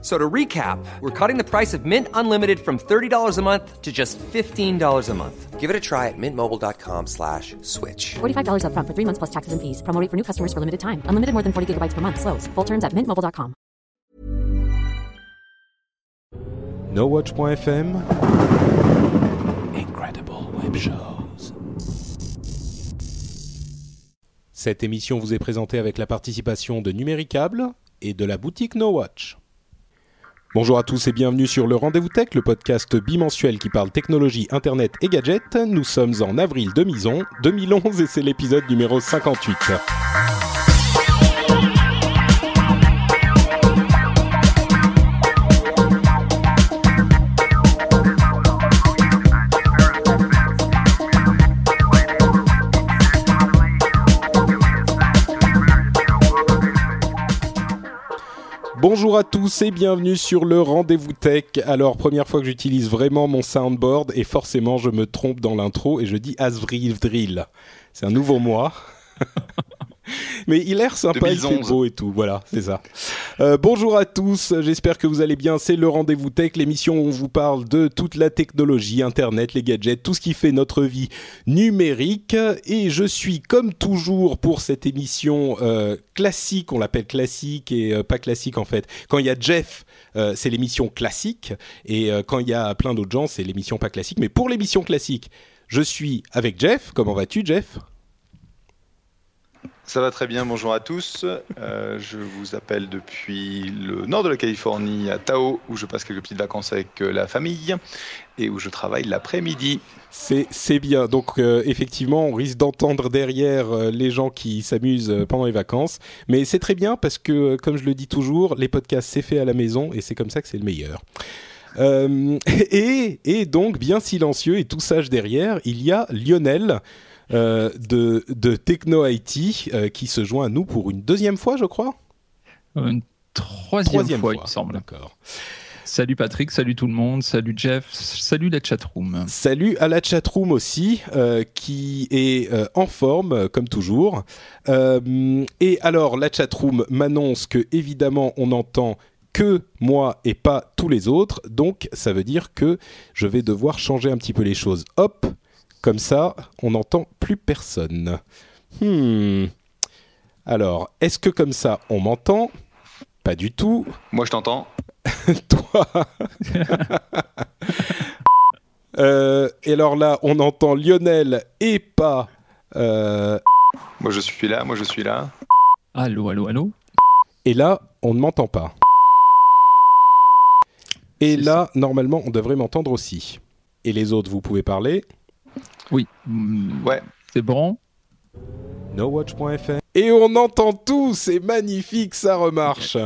So to recap, we're cutting the price of Mint Unlimited from $30 a month to just $15 a month. Give it a try at mintmobile.com slash switch. $45 upfront for three months plus taxes and fees. Promo rate for new customers for limited time. Unlimited more than 40 gigabytes per month. Slows. Full terms at mintmobile.com. NoWatch.fm Incredible Web Shows. Cette émission vous est présentée avec la participation de Numéricable et de la boutique NoWatch. Bonjour à tous et bienvenue sur le Rendez-vous Tech, le podcast bimensuel qui parle technologie, internet et gadgets. Nous sommes en avril 2011, 2011 et c'est l'épisode numéro 58. Bonjour à tous et bienvenue sur le Rendez-vous Tech. Alors, première fois que j'utilise vraiment mon soundboard et forcément je me trompe dans l'intro et je dis Asvril Drill. C'est un nouveau mois. Mais il a l'air sympa, il fait 2011. beau et tout. Voilà, c'est ça. Euh, bonjour à tous, j'espère que vous allez bien. C'est le Rendez-vous Tech, l'émission où on vous parle de toute la technologie, Internet, les gadgets, tout ce qui fait notre vie numérique. Et je suis comme toujours pour cette émission euh, classique, on l'appelle classique et euh, pas classique en fait. Quand il y a Jeff, c'est l'émission classique. Et quand il y a plein d'autres gens, c'est l'émission pas classique. Mais pour l'émission classique, je suis avec Jeff. Comment vas-tu Jeff? Ça va très bien, bonjour à tous. Euh, je vous appelle depuis le nord de la Californie, à Tao, où je passe quelques petites vacances avec euh, la famille et où je travaille l'après-midi. C'est bien. Donc euh, effectivement, on risque d'entendre derrière les gens qui s'amusent pendant les vacances, mais c'est très bien parce que, comme je le dis toujours, les podcasts c'est fait à la maison et c'est comme ça que c'est le meilleur. Et donc bien silencieux et tout sage derrière, il y a Lionel euh, de, de Techno IT euh, qui se joint à nous pour une deuxième fois, je crois. Une troisième, fois, il me semble. D'accord. Salut Patrick, salut tout le monde, salut Jeff, salut la chatroom. Salut à la chatroom aussi, euh, qui est euh, en forme, euh, comme toujours. Euh, et alors, la chatroom m'annonce que, évidemment, on n'entend que moi et pas tous les autres. Donc, ça veut dire que je vais devoir changer un petit peu les choses. Hop, comme ça, on n'entend plus personne. Hmm. Alors, est-ce que comme ça, on m'entend? Pas du tout. Moi, je t'entends. Toi? Euh, et alors là, on entend Lionel et pas. euh, Moi, je suis là. Moi, je suis là. Allô, allô, allô? Et là, on ne m'entend pas. Et là, normalement, on devrait m'entendre aussi. Et les autres, vous pouvez parler. Oui, Ouais. c'est bon NoWatch.fr. Et on entend tout, c'est magnifique, ça remarche.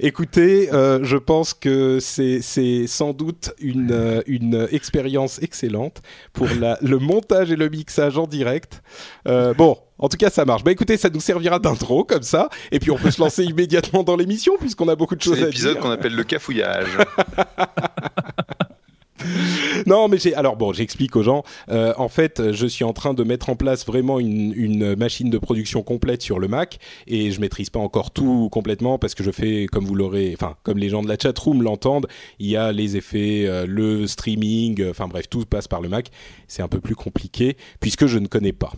Écoutez, euh, je pense que c'est c'est sans doute une, euh, une expérience excellente pour la, le montage et le mixage en direct. Euh, bon, en tout cas, ça marche. Bah écoutez, ça nous servira d'intro comme ça, et puis on peut se lancer immédiatement dans l'émission puisqu'on a beaucoup de C'est choses à l'épisode dire. qu'on appelle le cafouillage. Non, mais j'ai alors bon, j'explique aux gens. Euh, en fait, je suis en train de mettre en place vraiment une, machine de production complète sur le Mac et je maîtrise pas encore tout complètement parce que je fais comme vous l'aurez, enfin comme les gens de la chatroom l'entendent, il y a les effets, euh, le streaming, euh, enfin bref, tout passe par le Mac. C'est un peu plus compliqué puisque je ne connais pas.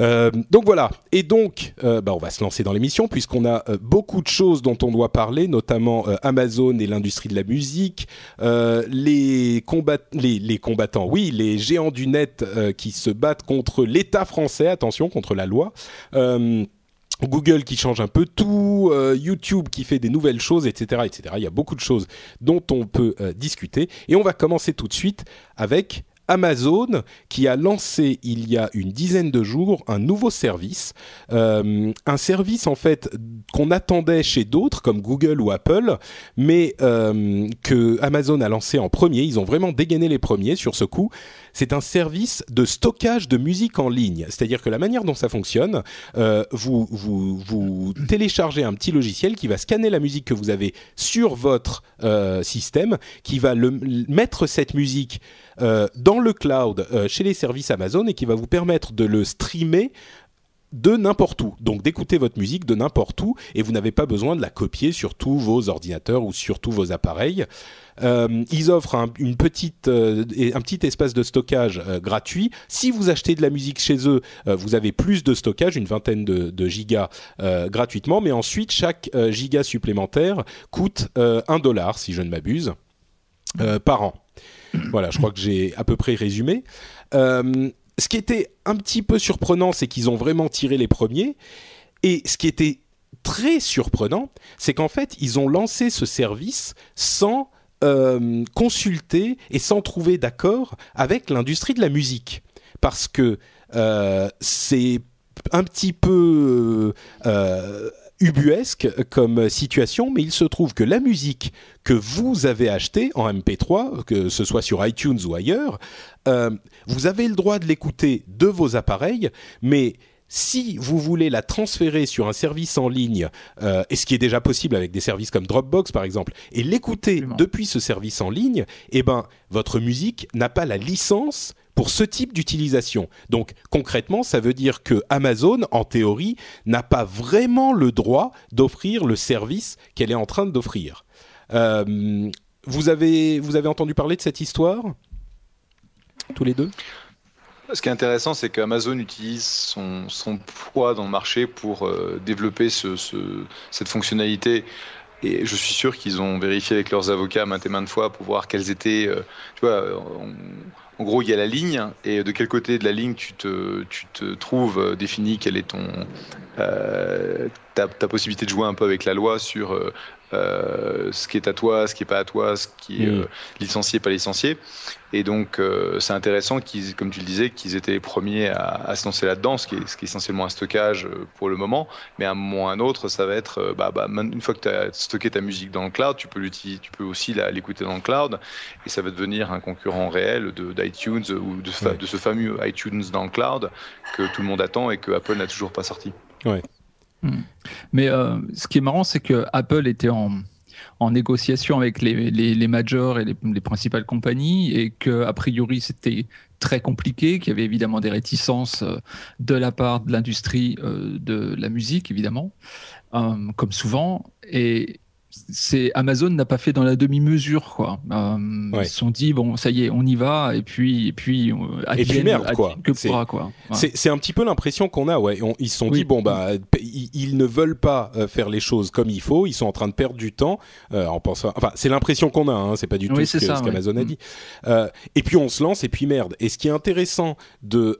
Euh, donc voilà. Et donc, euh, bah, on va se lancer dans l'émission puisqu'on a euh, beaucoup de choses dont on doit parler, notamment euh, Amazon et l'industrie de la musique, les, combat les, les combattants, oui, les géants du net qui se battent contre l'État français, attention, contre la loi. Google qui change un peu tout, YouTube qui fait des nouvelles choses, etc., etc. Il y a beaucoup de choses dont on peut discuter. Et on va commencer tout de suite avec Amazon qui a lancé il y a une dizaine de jours un nouveau service, euh, un service en fait qu'on attendait chez d'autres comme Google ou Apple, mais euh, que Amazon a lancé en premier. Ils ont vraiment dégainé les premiers sur ce coup. c'est un service de stockage de musique en ligne. C'est-à-dire que la manière dont ça fonctionne, euh, vous, vous, téléchargez un petit logiciel qui va scanner la musique que vous avez sur votre système, qui va le, mettre cette musique euh, dans le cloud euh, chez les services Amazon et qui va vous permettre de le streamer de n'importe où. Donc d'écouter votre musique de n'importe où et vous n'avez pas besoin de la copier sur tous vos ordinateurs ou sur tous vos appareils. Euh, ils offrent un, une petite, et un petit espace de stockage gratuit. Si vous achetez de la musique chez eux, vous avez plus de stockage, une vingtaine de, gigas gratuitement. Mais ensuite, chaque giga supplémentaire coûte un dollar, si je ne m'abuse, par an. Voilà, je crois que j'ai à peu près résumé. Euh, ce qui était un petit peu surprenant, c'est qu'ils ont vraiment tiré les premiers. Et ce qui était très surprenant, c'est qu'en fait, ils ont lancé ce service sans euh, consulter et sans trouver d'accord avec l'industrie de la musique. Parce que euh, c'est un petit peu ubuesque comme situation, mais il se trouve que la musique que vous avez achetée en MP3, que ce soit sur iTunes ou ailleurs, euh, vous avez le droit de l'écouter de vos appareils, mais si vous voulez la transférer sur un service en ligne, euh, et ce qui est déjà possible avec des services comme Dropbox par exemple, et l'écouter depuis ce service en ligne, eh ben votre musique n'a pas la licence pour ce type d'utilisation. Donc concrètement, ça veut dire que Amazon, en théorie, n'a pas vraiment le droit d'offrir le service qu'elle est en train d'offrir. Euh, vous avez vous avez entendu parler de cette histoire tous les deux? Ce qui est intéressant, c'est qu'Amazon utilise son, son poids dans le marché pour euh, développer ce, ce- cette fonctionnalité. Et je suis sûr qu'ils ont vérifié avec leurs avocats maintes et maintes fois pour voir quelles étaient. euh, tu vois, en gros, il y a la ligne, et de quel côté de la ligne tu te, trouves euh, défini quelle est ton. euh, ta, ta possibilité de jouer un peu avec la loi sur euh, euh, ce qui est à toi, ce qui est pas à toi, ce qui est Mm. euh, licencié, pas licencié. Et donc, euh, c'est intéressant qu'ils, comme tu le disais, qu'ils étaient les premiers à, à se lancer là-dedans, ce qui, est, ce qui est essentiellement un stockage euh, pour le moment. Mais à un moment ou à un autre, ça va être, bah, bah, une fois que tu as stocké ta musique dans le cloud, tu peux, l'utiliser, tu peux aussi la- l'écouter dans le cloud. Et ça va devenir un concurrent réel de, d'iTunes ou de, fa- Ouais. de ce fameux iTunes dans le cloud que tout le monde attend et que Apple n'a toujours pas sorti. Mais euh, ce qui est marrant, c'est que Apple était en, négociation avec les, majors et les, les principales compagnies et que a priori c'était très compliqué, qu'il y avait évidemment des réticences euh, de la part de l'industrie euh, de la musique, évidemment, comme souvent. C'est Amazon n'a pas fait dans la demi-mesure, quoi. Euh, Ouais. Ils se sont dit bon, ça y est, on y va, et puis et puis euh, Et puis merde, quoi. que C'est- pourra, quoi. Ouais. C'est c'est un petit peu l'impression qu'on a, ouais. On- ils se sont Oui. dit bon bah ils, ils ne veulent pas euh, faire les choses comme il faut. Ils sont en train de perdre du temps euh, en pensant. Enfin, c'est l'impression qu'on a. Hein, c'est pas du tout Oui, ce c'est que- ça, ce ouais. qu'Amazon a dit. Euh, et puis on se lance et puis merde. Et ce qui est intéressant de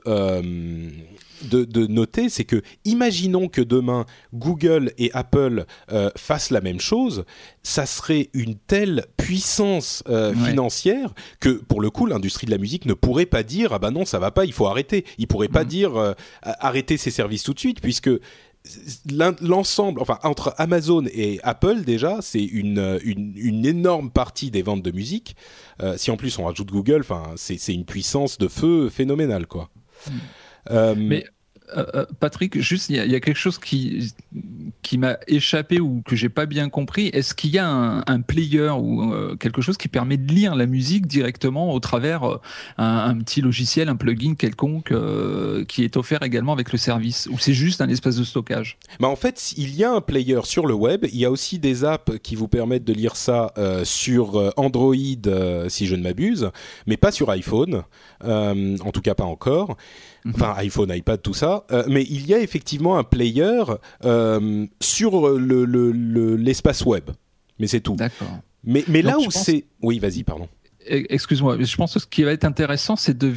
de, de noter, c'est que imaginons que demain Google et Apple euh, fassent la même chose, ça serait une telle puissance euh, Ouais. financière que pour le coup l'industrie de la musique ne pourrait pas dire ah bah non ça va pas, il faut arrêter. Il pourrait pas Mhm. dire euh, arrêter ces services tout de suite puisque l'ensemble, enfin entre Amazon et Apple déjà, c'est une, une, une énorme partie des ventes de musique. Euh, si en plus on rajoute Google, enfin c'est c'est une puissance de feu phénoménale quoi. Euh, Mais euh, euh, Patrick, juste, il y, a- quelque chose qui, qui m'a échappé ou que j'ai pas bien compris. Est-ce qu'il y a un, player ou euh, quelque chose qui permet de lire la musique directement au travers un, un petit logiciel, un plugin quelconque qui est offert également avec le service Ou c'est juste un espace de stockage? Bah en fait, il y a un player sur le web. Il y a aussi des apps qui vous permettent de lire ça sur Android, si je ne m'abuse, mais pas sur iPhone. En tout cas, pas encore. Enfin, iPhone, iPad, tout ça. Euh, mais il y a effectivement un player euh, sur le- le- le- l'espace web. Mais c'est tout. D'accord. Mais, mais là Donc, où pense- c'est... Oui, vas-y, pardon. Eh, Excuse-moi, je pense que ce qui va être intéressant, c'est de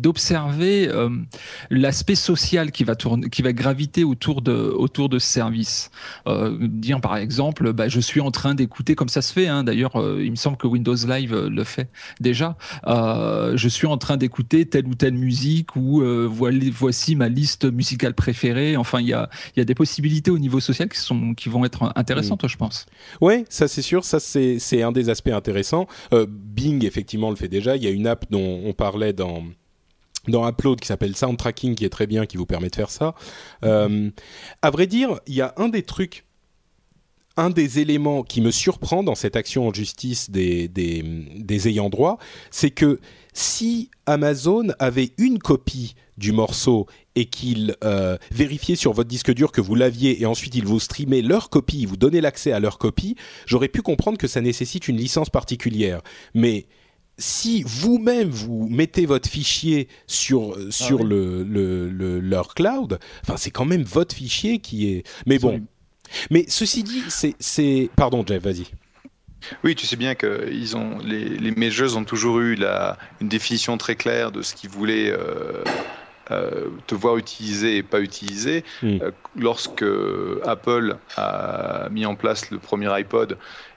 d'observer euh, l'aspect social qui va tourner, qui va graviter autour de autour de ce service. Euh, dire par exemple, bah, je suis en train d'écouter, comme ça se fait. Hein, D'ailleurs, euh, il me semble que Windows Live le fait déjà. Je suis en train d'écouter telle ou telle musique ou voici ma liste musicale préférée. Enfin, il y a il y a des possibilités au niveau social qui sont qui vont être intéressantes, je pense. Ouais, ça c'est sûr, ça c'est c'est un des aspects intéressants. Bing effectivement le fait déjà. Il y a une app dont on parlait dans dans Upload qui s'appelle Sound Tracking qui est très bien, qui vous permet de faire ça. Euh, à vrai dire, il y a un des trucs un des éléments qui me surprend dans cette action en justice des, des ayants droit, c'est que si Amazon avait une copie du morceau et qu'il euh, vérifiait sur votre disque dur que vous l'aviez et ensuite il vous streamait leur copie, il vous donnait l'accès à leur copie, j'aurais pu comprendre que ça nécessite une licence particulière. Mais si vous-même vous mettez votre fichier sur sur le, le, le, leur cloud, enfin c'est quand même votre fichier qui est. Mais bon. Mais ceci dit, c'est c'est pardon Jeff, vas-y. Oui, tu sais bien que ils ont les, les ont toujours eu la, une définition très claire de ce qu'ils voulaient euh, euh, te voir utiliser et pas utiliser. Mm. Euh, lorsque Apple a mis en place le premier iPod,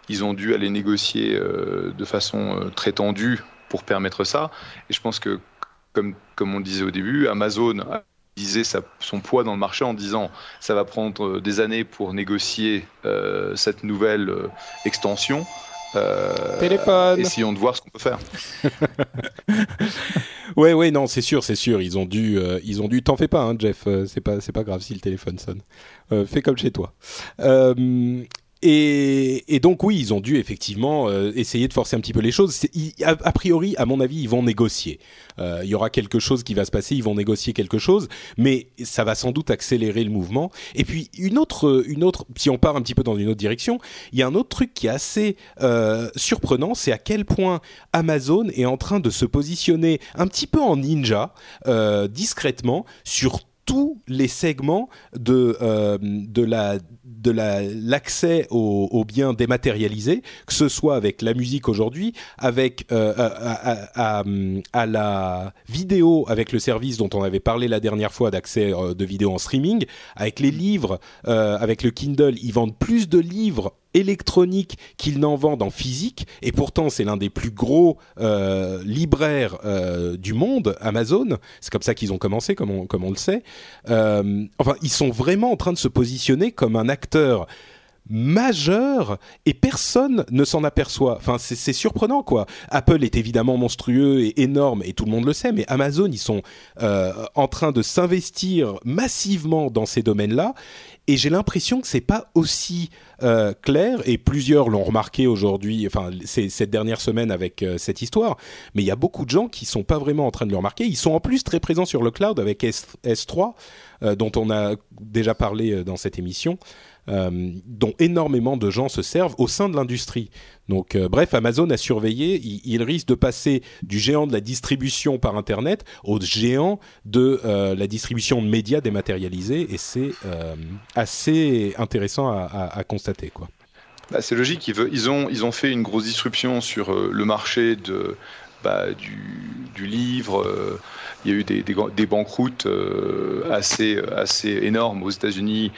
ils ont dû aller négocier euh, de façon euh, très tendue pour permettre ça. Et je pense que, comme, comme on le disait au début, Amazon a disait sa, son poids dans le marché en disant ça va prendre des années pour négocier euh, cette nouvelle euh, extension. Euh, Téléphone. Essayons de voir ce qu'on peut faire. ouais, ouais, non, c'est sûr, c'est sûr. Ils ont dû, euh, ils ont dû. T'en fais pas, hein, Jeff. euh, c'est pas, c'est pas grave si le téléphone sonne. Euh, fais comme chez toi. Et, donc oui, ils ont dû effectivement euh, essayer de forcer un petit peu les choses. A, priori, à mon avis, ils vont négocier. Euh, Il y aura quelque chose qui va se passer, ils vont négocier quelque chose, mais ça va sans doute accélérer le mouvement. Et puis une autre, une autre, si on part un petit peu dans une autre direction, il y a un autre truc qui est assez euh, surprenant, c'est à quel point Amazon est en train de se positionner un petit peu en ninja, discrètement, sur tous les segments de de la de la l'accès aux, biens dématérialisés, que ce soit avec la musique aujourd'hui, avec euh, à, à- la vidéo, avec le service dont on avait parlé la dernière fois d'accès euh, de vidéo en streaming, avec les livres, euh, avec le Kindle, ils vendent plus de livres électroniques qu'ils n'en vendent en physique, et pourtant c'est l'un des plus gros euh, libraires euh, du monde, Amazon. C'est comme ça qu'ils ont commencé, comme on, comme on le sait. Euh, enfin, ils sont vraiment en train de se positionner comme un acteur majeur et personne ne s'en aperçoit. Enfin, c'est surprenant quoi. Apple est évidemment monstrueux et énorme et tout le monde le sait, mais Amazon ils sont en train de s'investir massivement dans ces domaines-là et j'ai l'impression que c'est pas aussi euh, clair et plusieurs l'ont remarqué aujourd'hui, enfin cette dernière semaine avec euh, cette histoire. Mais il y a beaucoup de gens qui sont pas vraiment en train de le remarquer. Ils sont en plus très présents sur le cloud avec S, S3 euh, dont on a déjà parlé dans cette émission. Euh, dont énormément de gens se servent au sein de l'industrie. Donc, euh, bref, Amazon a surveillé. Il, risque de passer du géant de la distribution par Internet au géant de euh, la distribution de médias dématérialisés, et c'est assez intéressant à, constater, quoi. Bah, c'est logique, ils, ont, fait une grosse disruption sur le marché bah, du, livre. il y a eu des, des, banqueroutes assez, énormes aux États-Unis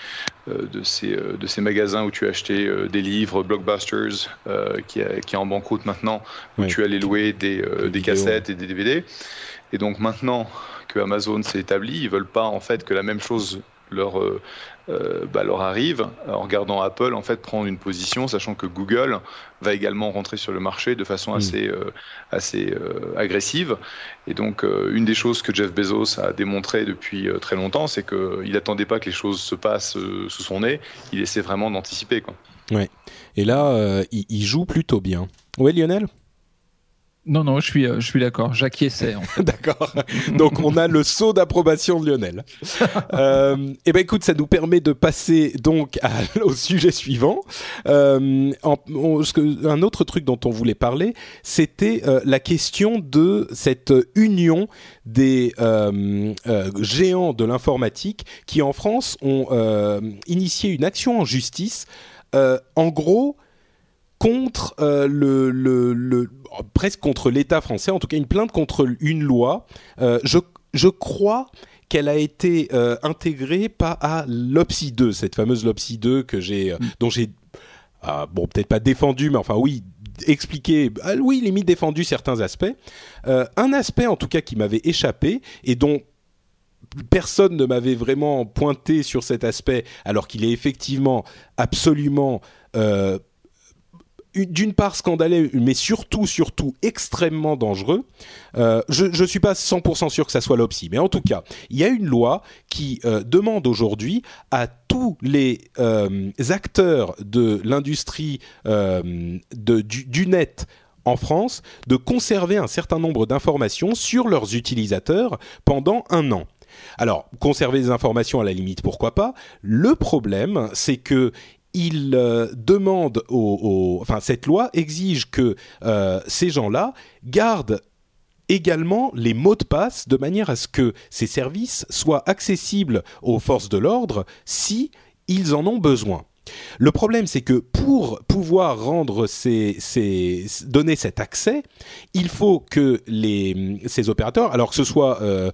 de, ces, euh, de ces magasins où tu achetais euh, des livres, Blockbusters, euh, qui, est- qui est en banqueroute maintenant, où Oui. tu allais louer des, euh, Des des cassettes et des DVD. Et donc maintenant que Amazon s'est établi, ils veulent pas en fait que la même chose leur, euh, euh, bah, leur arrive en regardant Apple en fait prendre une position, sachant que Google va également rentrer sur le marché de façon Mm. assez, euh, assez euh, agressive. Et donc une des choses que Jeff Bezos a démontré depuis très longtemps, c'est qu'il n'attendait pas que les choses se passent sous son nez, il essaie vraiment d'anticiper. quoi. Et là, il, il joue plutôt bien. Ouais, Lionel? Non, non, je suis, euh, je suis d'accord. J'acquiesçais. en fait. D'accord. Donc on a le saut d'approbation de Lionel. euh, et ben écoute, ça nous permet de passer donc à- au sujet suivant. Euh, en- on- un autre truc dont on voulait parler, c'était euh, la question de cette union des géants de l'informatique qui en France ont initié une action en justice. en gros contre euh, le, le, le- presque contre l'État français, en tout cas une plainte contre une loi. Euh, je, je crois qu'elle a été euh, intégrée pas à l'OPSI 2, cette fameuse l'OPSI 2 que j'ai, euh, dont j'ai, ah, bon peut-être pas défendu, mais enfin oui, expliqué, ah, oui limite défendu certains aspects. Un aspect en tout cas qui m'avait échappé et dont personne ne m'avait vraiment pointé sur cet aspect, alors qu'il est effectivement absolument euh, d'une part scandaleux, mais surtout, surtout extrêmement dangereux. Euh, je ne suis pas 100% sûr que ça soit l'OPSI, mais en tout cas, il y a une loi qui euh, demande aujourd'hui à tous les euh, acteurs de l'industrie du, du net en France de conserver un certain nombre d'informations sur leurs utilisateurs pendant un an. Alors, conserver des informations à la limite, pourquoi pas? Le problème, c'est que il euh, demande au, enfin cette loi exige que euh, ces gens-là gardent également les mots de passe de manière à ce que ces services soient accessibles aux forces de l'ordre si ils en ont besoin. Le problème, c'est que pour pouvoir rendre ces, ces, donner cet accès, il faut que les, ces opérateurs, alors que ce soit euh,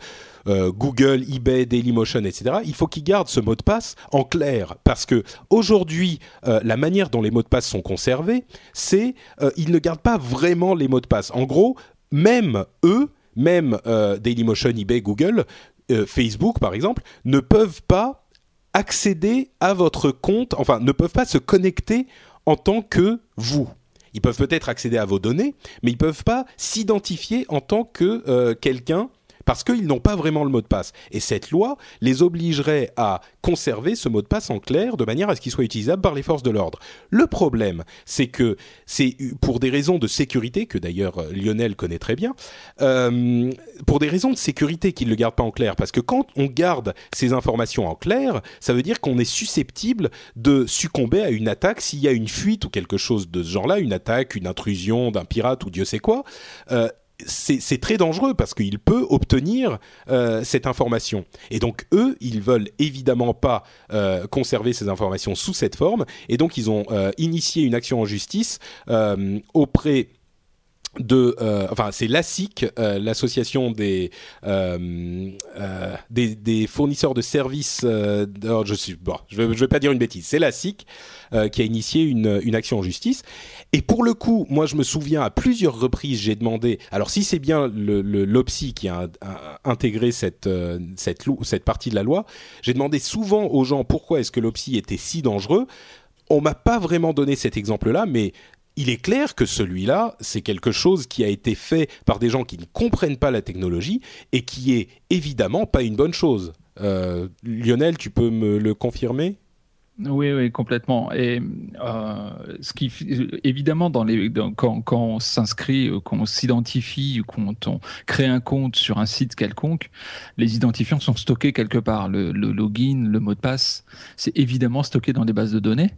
euh, Google, eBay, Dailymotion, etc. Il faut qu'ils gardent ce mot de passe en clair parce que aujourd'hui, euh, la manière dont les mots de passe sont conservés, c'est euh, ils ne gardent pas vraiment les mots de passe. En gros, même eux, même Dailymotion, eBay, Google, Facebook par exemple, ne peuvent pas accéder à votre compte, enfin ne peuvent pas se connecter en tant que vous. Ils peuvent peut-être accéder à vos données, mais ils peuvent pas s'identifier en tant que quelqu'un parce qu'ils n'ont pas vraiment le mot de passe. Et cette loi les obligerait à conserver ce mot de passe en clair de manière à ce qu'il soit utilisable par les forces de l'ordre. Le problème, c'est que c'est pour des raisons de sécurité, que d'ailleurs euh, Lionel connaît très bien, euh, pour des raisons de sécurité qu'ils ne le gardent pas en clair. Parce que quand on garde ces informations en clair, ça veut dire qu'on est susceptible de succomber à une attaque s'il y a une fuite ou quelque chose de ce genre-là, une attaque, une intrusion d'un pirate ou Dieu sait quoi. Euh, c'est très dangereux parce qu'il peut obtenir euh, cette information. Et donc eux, ils veulent évidemment pas euh, conserver ces informations sous cette forme, et donc ils ont euh, initié une action en justice auprès de, enfin c'est l'ASIC, l'association des, des, des fournisseurs de services. je suis bon, je vais, vais pas dire une bêtise. C'est l'ASIC qui a initié une, une action en justice et pour le coup, moi je me souviens à plusieurs reprises, j'ai demandé, alors si c'est bien le, l'OPSI qui a, intégré cette, euh, cette, cette partie de la loi, j'ai demandé souvent aux gens pourquoi est-ce que l'OPSI était si dangereux. On m'a pas vraiment donné cet exemple-là, mais il est clair que celui-là, c'est quelque chose qui a été fait par des gens qui ne comprennent pas la technologie et qui est évidemment pas une bonne chose. Euh, Lionel, tu peux me le confirmer? Oui, oui, complètement. Et euh, ce qui, évidemment, dans les, quand, quand, on s'inscrit, euh, quand on s'identifie, quand on crée un compte sur un site quelconque, les identifiants sont stockés quelque part. Le, login, le mot de passe, c'est évidemment stocké dans des bases de données.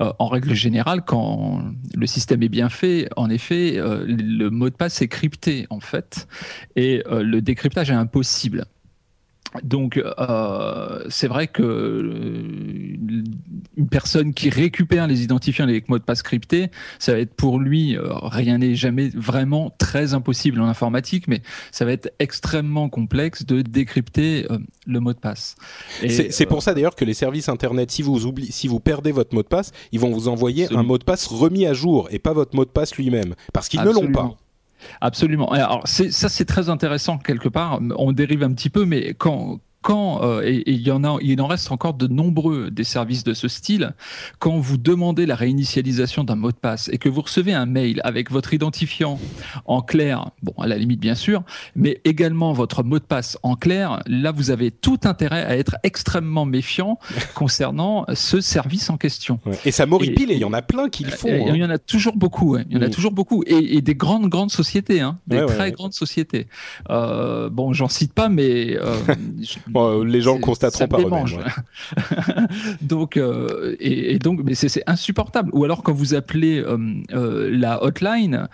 Euh, en règle générale, quand le système est bien fait, en effet, euh, le mot de passe est crypté en fait, et euh, le décryptage est impossible. Donc, euh, c'est vrai que euh, une personne qui récupère les identifiants avec mot de passe crypté, ça va être pour lui, euh, rien n'est jamais vraiment très impossible en informatique, mais ça va être extrêmement complexe de décrypter le mot de passe. C'est pour ça d'ailleurs que les services internet, si vous oubliez, si vous perdez votre mot de passe, ils vont vous envoyer un mot de passe remis à jour et pas votre mot de passe lui-même, parce qu'ils ne l'ont pas. Absolument. Alors ça c'est très intéressant quelque part. On dérive un petit peu, mais quand quand, euh, et, il y en a, il en reste encore de nombreux des services de ce style, quand vous demandez la réinitialisation d'un mot de passe et que vous recevez un mail avec votre identifiant en clair, bon, à la limite bien sûr, mais également votre mot de passe en clair, là vous avez tout intérêt à être extrêmement méfiant concernant ce service en question. Et ça m'horripile et il y en a plein qui le font. Il y hein. en a toujours beaucoup, il y en a mm. toujours beaucoup, et, des grandes, grandes sociétés, hein, des très grandes sociétés. Euh, bon, j'en cite pas, mais euh, Euh, les gens constateront par eux-mêmes. donc, euh, et, donc, mais c'est insupportable. Ou alors quand vous appelez euh, la hotline,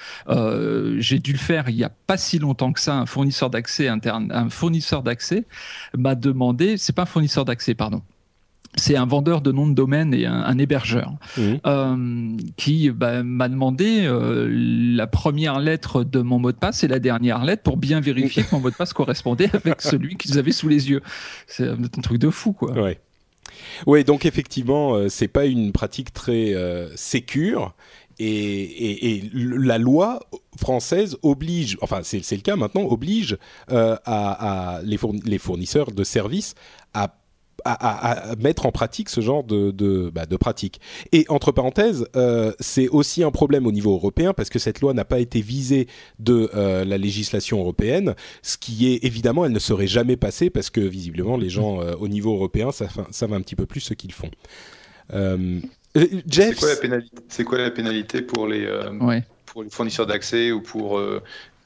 j'ai dû le faire il y a pas si longtemps que ça. Un fournisseur d'accès interne, un fournisseur d'accès m'a demandé, c'est pas un fournisseur d'accès, pardon c'est un vendeur de nom de domaine et un, hébergeur mmh. euh, qui bah, m'a demandé euh, la première lettre de mon mot de passe et la dernière lettre pour bien vérifier que mon mot de passe correspondait avec celui qu'ils avaient sous les yeux. C'est un truc de fou, quoi. Ouais. Oui, donc effectivement, euh, c'est pas une pratique très sécure. Et, la loi française oblige, enfin c'est le cas maintenant, oblige à, les, fournisseurs de services à à, mettre en pratique ce genre de, de, bah, de pratique. Et entre parenthèses, euh, c'est aussi un problème au niveau européen parce que cette loi n'a pas été visée de euh, la législation européenne, ce qui est évidemment, elle ne serait jamais passée parce que visiblement les gens euh, au niveau européen savent, savent, un petit peu plus ce qu'ils font. Jeff, c'est quoi, la pénalité pour les, pour les fournisseurs d'accès ou pour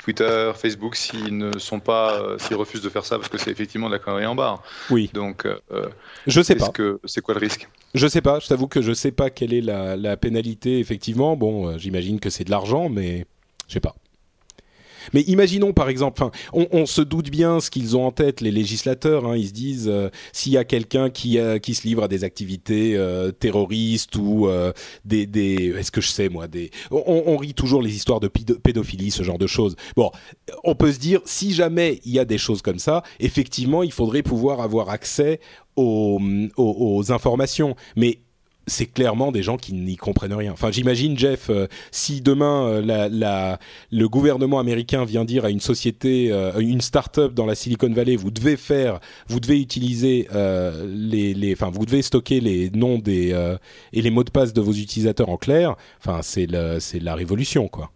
Twitter, Facebook, s'ils ne sont pas, euh, s'ils refusent de faire ça parce que c'est effectivement de la connerie en barre. Oui. Donc, euh, je sais pas. Que c'est quoi le risque? Je sais pas. Je t'avoue que je sais pas quelle est la, la pénalité effectivement. Bon, euh, j'imagine que c'est de l'argent, mais je sais pas. Mais imaginons par exemple, on, se doute bien ce qu'ils ont en tête les législateurs. Hein, ils se disent euh, s'il y a quelqu'un qui, euh, qui se livre à des activités euh, terroristes ou des, est-ce que je sais moi on, rit toujours les histoires de pédophilie, ce genre de choses. Bon, on peut se dire si jamais il y a des choses comme ça, effectivement, il faudrait pouvoir avoir accès aux, aux informations. Mais c'est clairement des gens qui n'y comprennent rien. Enfin, j'imagine, Jeff, euh, si demain euh, la, la, le gouvernement américain vient dire à une société, euh, une start-up dans la Silicon Valley, vous devez faire, vous devez utiliser les, les, enfin, vous devez stocker les noms des et les mots de passe de vos utilisateurs en clair. Enfin, c'est c'est la révolution, quoi.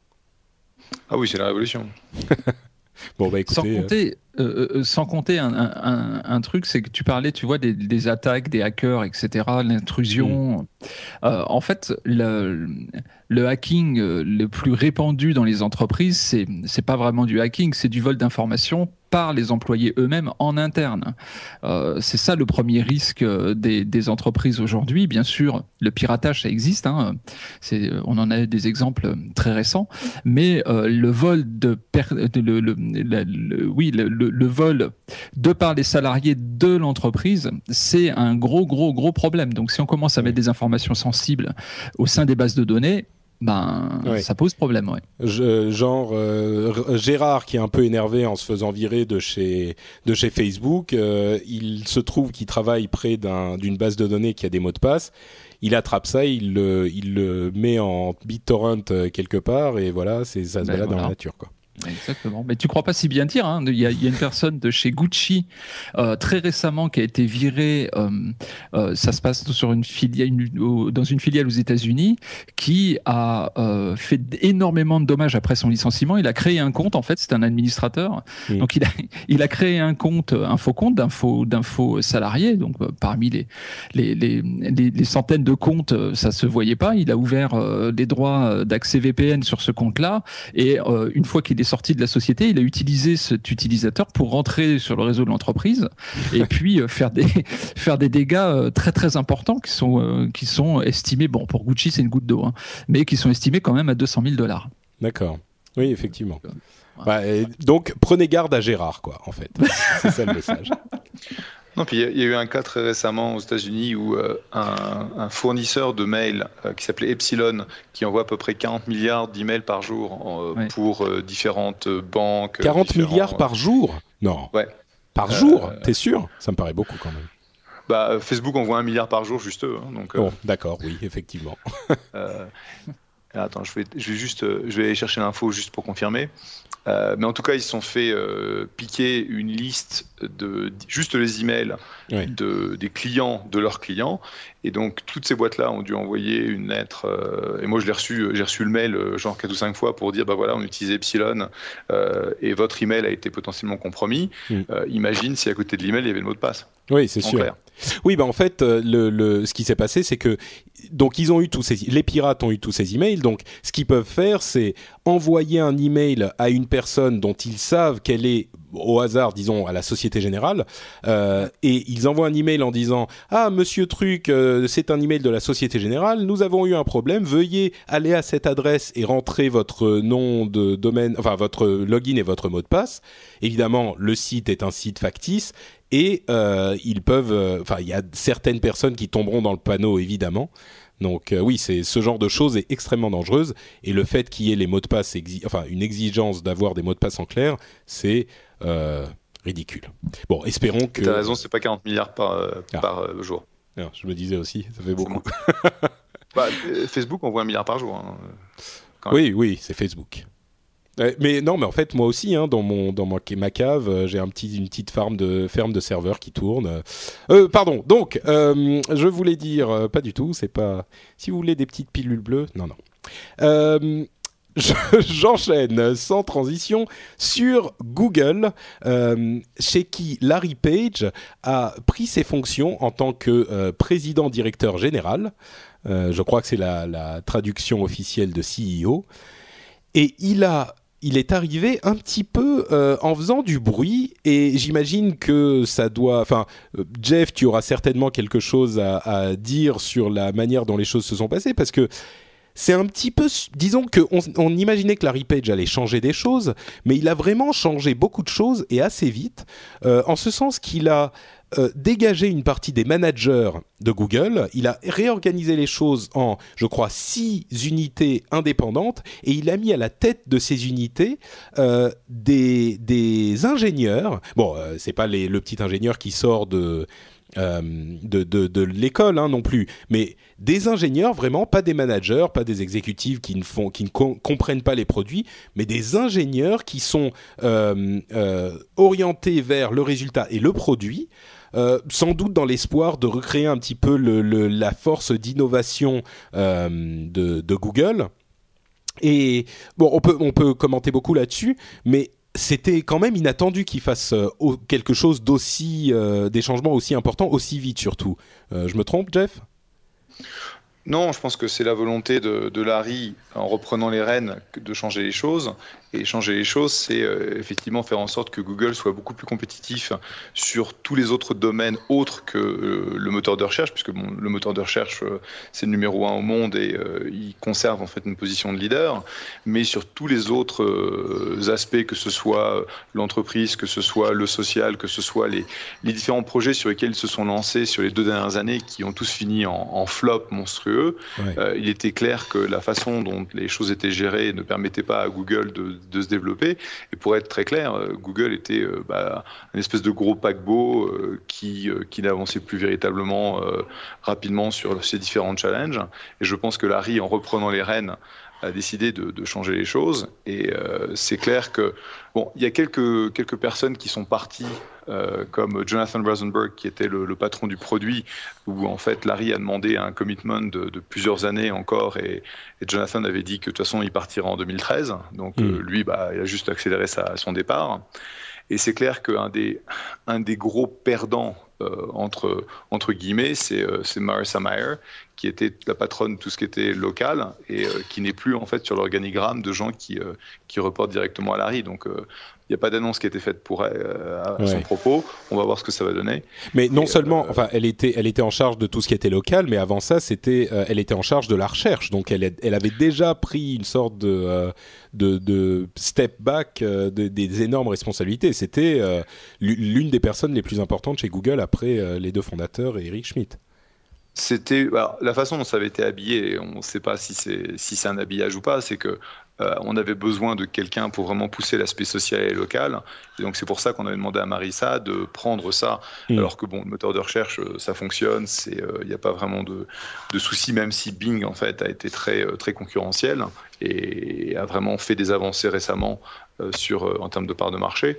Ah oui, c'est la révolution. bon, bah écoutez. Sans compter, euh, euh, sans compter un, un, un truc, c'est que tu parlais, tu vois, des, des attaques, des hackers, etc., l'intrusion. Mm. Euh, en fait, le, le hacking le plus répandu dans les entreprises, c'est c'est pas vraiment du hacking, c'est du vol d'informations par les employés eux-mêmes en interne. Euh, c'est ça le premier risque des, des entreprises aujourd'hui. Bien sûr, le piratage, ça existe. Hein. C'est, on en a des exemples très récents. Mais euh, le vol de, oui, le, vol de par les salariés de l'entreprise, c'est un gros, gros, gros problème. Donc, si on commence à mettre des informations sensibles au sein des bases de données, ben ça pose problème. Ouais. Je, genre euh, Gérard qui est un peu énervé en se faisant virer de chez de chez Facebook, euh, il se trouve qu'il travaille près d'une base de données qui a des mots de passe. Il attrape ça, il le, il le met en BitTorrent euh, quelque part et voilà, c'est ça se ben balade dans la nature quoi. Exactement. Mais tu crois pas si bien dire. Hein. Il, y a, il, y a, une personne de chez Gucci euh, très récemment qui a été virée. Euh, euh, ça se passe sur une filiale, une, dans une filiale aux États-Unis, qui a fait énormément de dommages après son licenciement. Il a créé un compte. En fait, c'est un administrateur. Donc il a, il a créé un compte, un faux compte d'info, d'info salarié. Donc parmi les les, les, les, les, centaines de comptes, ça se voyait pas. Il a ouvert des droits d'accès VPN sur ce compte-là. Et une fois qu'il est sorti de la société, il a utilisé cet utilisateur pour rentrer sur le réseau de l'entreprise et puis euh, faire des faire des dégâts euh, très très importants qui sont euh, qui sont estimés bon pour Gucci c'est une goutte d'eau hein, mais qui sont estimés quand même à 200 000 dollars. D'accord. Oui effectivement. Bah, donc prenez garde à Gérard quoi en fait. c'est ça le message. Non, puis il y, a eu un cas très récemment aux États-Unis où euh, un, un, fournisseur de mails euh, qui s'appelait Epsilon, qui envoie à peu près 40 milliards d'emails par jour euh, pour différentes banques. 40 milliards par jour? Non. Ouais. Par jour? T'es sûr? Ça me paraît beaucoup quand même. Bah, Facebook envoie un milliard par jour, juste eux. Hein, donc, bon, d'accord, oui, effectivement. attends, je vais, je vais juste, je vais aller chercher l'info juste pour confirmer. Euh, mais en tout cas, ils se sont fait euh, piquer une liste de juste les emails de, des clients de leurs clients. Et donc, toutes ces boîtes-là ont dû envoyer une lettre. Euh, et moi, je l'ai reçu, j'ai reçu le mail genre 4 ou 5 fois pour dire bah voilà, on utilise Epsilon et votre email a été potentiellement compromis. Mm. imagine si à côté de l'email, il y avait le mot de passe. Oui, c'est sûr. Oui, bah en fait, le, le ce qui s'est passé, c'est que donc ils ont eu tous ces les pirates ont eu tous ces emails. Donc, ce qu'ils peuvent faire, c'est envoyer un email à une personne dont ils savent qu'elle est au hasard, disons, à la Société Générale, euh, et ils envoient un email en disant ah Monsieur Truc, euh, c'est un email de la Société Générale, nous avons eu un problème, veuillez aller à cette adresse et rentrer votre nom de domaine, enfin votre login et votre mot de passe. Évidemment, le site est un site factice et euh, ils peuvent, enfin il y a certaines personnes qui tomberont dans le panneau évidemment. Donc euh, oui, c'est ce genre de choses est extrêmement dangereuse et le fait qu'il y ait les mots de passe, enfin une exigence d'avoir des mots de passe en clair, c'est euh, ridicule. Bon, espérons que. T'as raison, c'est pas 40 milliards par, euh, ah. par jour. Non, je me disais aussi, ça fait beaucoup. bah, Facebook envoie un milliard par jour. Hein, oui, oui, c'est Facebook. Mais non, mais en fait, moi aussi, hein, dans mon dans ma, cave, euh, j'ai une petite ferme de serveurs qui tourne. Euh, pardon. Donc, je voulais dire, pas du tout. C'est pas. Si vous voulez des petites pilules bleues, non, non. J'enchaîne sans transition sur Google, chez qui Larry Page a pris ses fonctions en tant que président-directeur général. je crois que c'est la, la, traduction officielle de CEO. Et il a il est arrivé un petit peu euh, en faisant du bruit et j'imagine que ça doit. Enfin, euh, Jeff, tu auras certainement quelque chose à, dire sur la manière dont les choses se sont passées parce que c'est un petit peu, disons qu'on on imaginait que Larry Page allait changer des choses, mais il a vraiment changé beaucoup de choses et assez vite, euh, en ce sens qu'il a euh, dégagé une partie des managers de Google, il a réorganisé les choses en, je crois, six unités indépendantes et il a mis à la tête de ces unités euh, des, des, ingénieurs. Bon, euh, c'est pas les, le petit ingénieur qui sort de euh, de, de, l'école hein, non plus, mais des ingénieurs vraiment, pas des managers, pas des exécutifs qui ne font, qui ne comprennent pas les produits, mais des ingénieurs qui sont euh, orientés vers le résultat et le produit. Euh, sans doute dans l'espoir de recréer un petit peu la force d'innovation euh, de, Google. Et bon, on peut, on peut commenter beaucoup là-dessus, mais c'était quand même inattendu qu'il fasse euh, quelque chose d'aussi, des changements aussi importants, aussi vite surtout. Je me trompe, Jeff? Non, je pense que c'est la volonté de, Larry, en reprenant les rênes, de changer les choses. Et changer les choses, c'est euh, effectivement faire en sorte que Google soit beaucoup plus compétitif sur tous les autres domaines autres que euh, le moteur de recherche, puisque bon, le moteur de recherche, euh, c'est le numéro un au monde et il conserve en fait une position de leader. Mais sur tous les autres aspects, que ce soit l'entreprise, que ce soit le social, que ce soit les, les, différents projets sur lesquels ils se sont lancés sur les deux dernières années, qui ont tous fini en, en flop monstrueux, ouais. il était clair que la façon dont les choses étaient gérées ne permettait pas à Google de de se développer. Et pour être très clair, euh, Google était euh, bah, une espèce de gros paquebot euh, qui, qui n'avançait plus véritablement rapidement sur ces différents challenges. Et je pense que Larry, en reprenant les rênes, a décidé de, de, changer les choses. Et euh, c'est clair que bon, il y a quelques quelques personnes qui sont parties, euh, comme Jonathan Rosenberg, qui était le, le, patron du produit, où en fait Larry a demandé un commitment de, de plusieurs années encore, et, et, Jonathan avait dit que de toute façon il partirait en 2013. Donc mmh. euh, lui, bah, il a juste accéléré sa, son départ. Et c'est clair qu'un des, un des gros perdants entre, entre guillemets, c'est Marissa Mayer, qui était la patronne de tout ce qui était local et euh, qui n'est plus en fait sur l'organigramme de gens qui, qui reportent directement à Larry. Donc il n'y a pas d'annonce qui a été faite pour elle, à ouais. son propos. On va voir ce que ça va donner. Mais non et seulement, euh, enfin, elle était, elle était en charge de tout ce qui était local, mais avant ça, c'était, euh, elle était en charge de la recherche. Donc, elle, elle avait déjà pris une sorte de, euh, de, de, step back, de, des énormes responsabilités. C'était l'une des personnes les plus importantes chez Google après les deux fondateurs et Eric Schmidt c'était la façon dont ça avait été habillé. On ne sait pas si c'est si c'est un habillage ou pas. C'est que euh, on avait besoin de quelqu'un pour vraiment pousser l'aspect social et local. Et donc c'est pour ça qu'on avait demandé à Marissa de prendre ça. Mmh. Alors que bon, le moteur de recherche, euh, ça fonctionne. C'est il euh, n'y a pas vraiment de, de soucis, même si Bing en fait a été très très concurrentiel et a vraiment fait des avancées récemment euh, sur en termes de part de marché.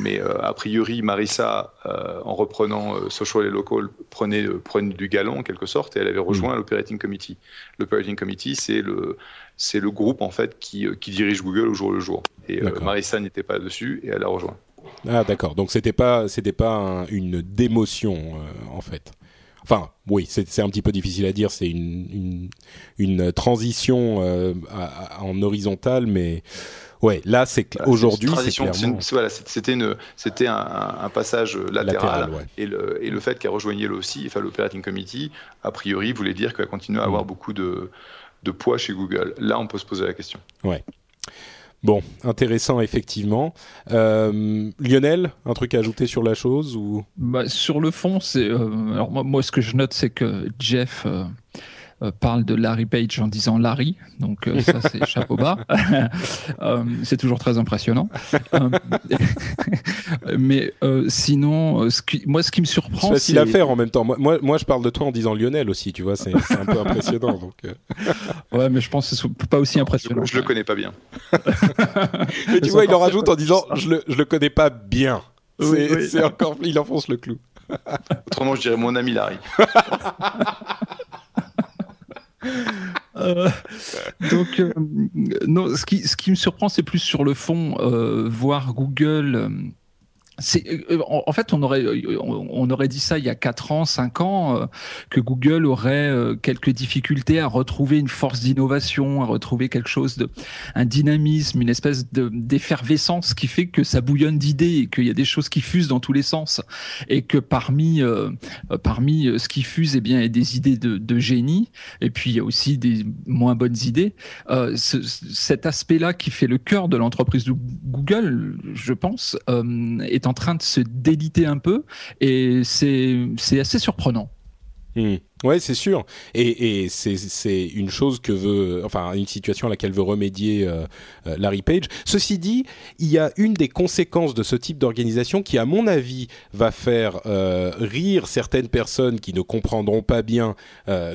Mais euh, a priori, Marissa, euh, en reprenant euh, Social et Local, prenait, prenait, du galon en quelque sorte, et elle avait rejoint mmh. l'Operating Committee. L'Operating Committee, c'est le, c'est le groupe en fait qui, qui, dirige Google au jour le jour. Et Marissa n'était pas dessus, et elle a rejoint. Ah d'accord, donc c'était pas, c'était pas un, une démotion en fait. Enfin, oui, c'est un petit peu difficile à dire. C'est une, une, une, transition euh, à, à, en horizontal, mais ouais, là, c'est voilà, aujourd'hui, c'est clairement. Voilà, c'était une, c'était un, un, passage latéral, latéral ouais. et, le, et le fait qu'elle rejoignait aussi, enfin l'operating committee, a priori, voulait dire qu'elle continue à avoir mmh. beaucoup de, de poids chez Google. Là, on peut se poser la question. Ouais. Bon, intéressant effectivement. Euh, Lionel, un truc à ajouter sur la chose ou? Bah, Sur le fond, c'est euh, alors moi, moi, ce que je note, c'est que Jeff euh, parle de Larry Page en disant Larry, donc euh, ça c'est chapeau bas. Euh, c'est toujours très impressionnant. mais sinon, ce qui, moi ce qui me surprend, c'est facile à faire en même temps. Moi, moi, moi, je parle de toi en disant Lionel aussi, tu vois, c'est un peu impressionnant. Donc, ouais, mais je pense que c'est pas aussi impressionnant. Je, je, le connais pas bien. mais tu vois, il en rajoute en disant je le, je le connais pas bien. C'est encore, il enfonce le clou. Autrement, je dirais mon ami Larry. Euh, donc, euh, non, ce qui, ce qui me surprend, c'est plus sur le fond, euh, voir Google euh, en fait, on aurait, on aurait dit ça il y a 4 ans, 5 ans, euh, que Google aurait euh, quelques difficultés à retrouver une force d'innovation, à retrouver quelque chose de, un dynamisme, une espèce de, d'effervescence qui fait que ça bouillonne d'idées et qu'il y a des choses qui fusent dans tous les sens. Et que parmi, parmi ce qui fuse, eh bien, il y a des idées de, de, génie. Et puis, il y a aussi des moins bonnes idées. Ce, cet aspect-là qui fait le cœur de l'entreprise de Google, je pense, est en train de se déliter un peu et c'est assez surprenant. Hmm. Ouais, c'est sûr. Et, et c'est une chose que veut, enfin, une situation à laquelle veut remédier euh, euh, Larry Page. Ceci dit, il y a une des conséquences de ce type d'organisation qui, à mon avis, va faire euh, rire certaines personnes qui ne comprendront pas bien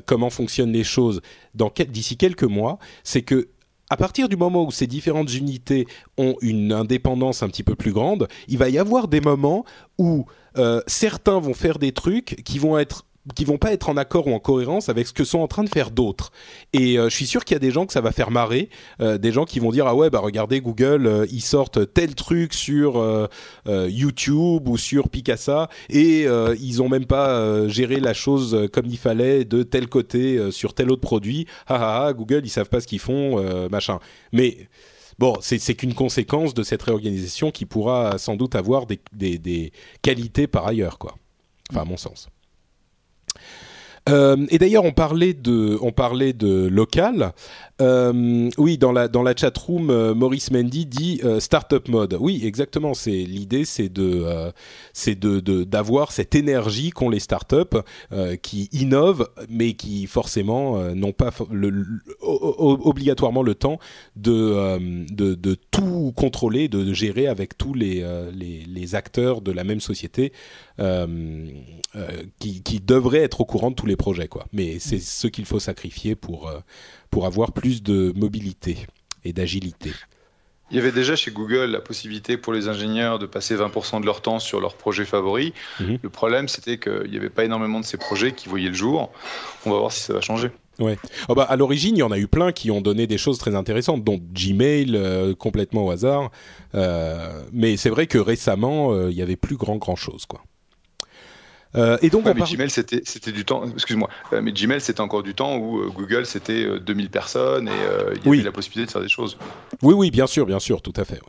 comment fonctionnent les choses d'ici quelques mois. C'est que à partir du moment où ces différentes unités ont une indépendance un petit peu plus grande, il va y avoir des moments où euh, certains vont faire des trucs qui vont être qui vont pas être en accord ou en cohérence avec ce que sont en train de faire d'autres. Et euh, je suis sûr qu'il y a des gens que ça va faire marrer, euh, des gens qui vont dire ah ouais bah regardez Google euh, ils sortent tel truc sur YouTube ou sur Picasa et ils ont même pas géré la chose comme il fallait de tel côté sur tel autre produit. Ah, ah, ah Google ils savent pas ce qu'ils font machin. Mais bon, c'est qu'une conséquence de cette réorganisation qui pourra sans doute avoir des, des, des qualités par ailleurs, quoi. Enfin, à mon sens. Euh, et d'ailleurs, on parlait de, on parlait de local. Euh, oui, dans la dans la chat room, euh, Maurice Mendy dit euh, startup mode. Oui, exactement. C'est l'idée, c'est de euh, c'est de d'avoir cette énergie qu'ont les startups qui innovent, mais qui forcément n'ont pas le, obligatoirement le temps de, de, de tout contrôler, de, gérer avec tous les, les, les acteurs de la même société qui qui devraient être au courant de tous les projets, quoi. Mais c'est ce qu'il faut sacrifier pour pour avoir plus de mobilité et d'agilité. Il y avait déjà chez Google la possibilité pour les ingénieurs de passer 20% de leur temps sur leurs projets favoris. Mhm. Le problème, c'était qu'il n'y avait pas énormément de ces projets qui voyaient le jour. On va voir si ça va changer. Ouais. Oh bah, à l'origine, il y en a eu plein qui ont donné des choses très intéressantes, dont Gmail, euh, complètement au hasard. Euh, mais c'est vrai que récemment, euh, il y avait plus grand grand chose, quoi. Euh, et donc, mais Gmail, c'était, c'était du temps, excuse-moi, euh, mais Gmail, c'était encore du temps où euh, Google, c'était 2000 personnes et il y avait la possibilité de faire des choses. Oui, oui, bien sûr, bien sûr, tout à fait.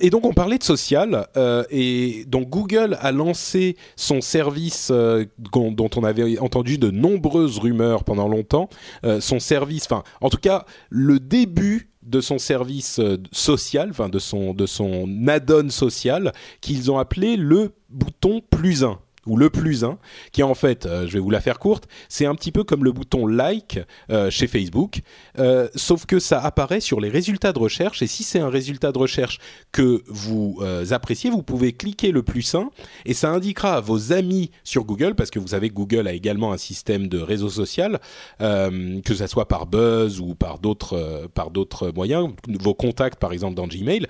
et donc on parlait de social et donc Google a lancé son service dont on avait entendu de nombreuses rumeurs pendant longtemps, son service, enfin en tout cas le début de son service social, enfin de son de son add-on social qu'ils ont appelé le bouton plus 1 ou le plus 1, qui en fait, euh, je vais vous la faire courte, c'est un petit peu comme le bouton like euh, chez Facebook, euh, sauf que ça apparaît sur les résultats de recherche, et si c'est un résultat de recherche que vous appréciez, vous pouvez cliquer le plus 1, et ça indiquera à vos amis sur Google, parce que vous savez que Google a également un système de réseau social, que ce soit par buzz ou par d'autres par d'autres moyens, vos contacts par exemple dans Gmail,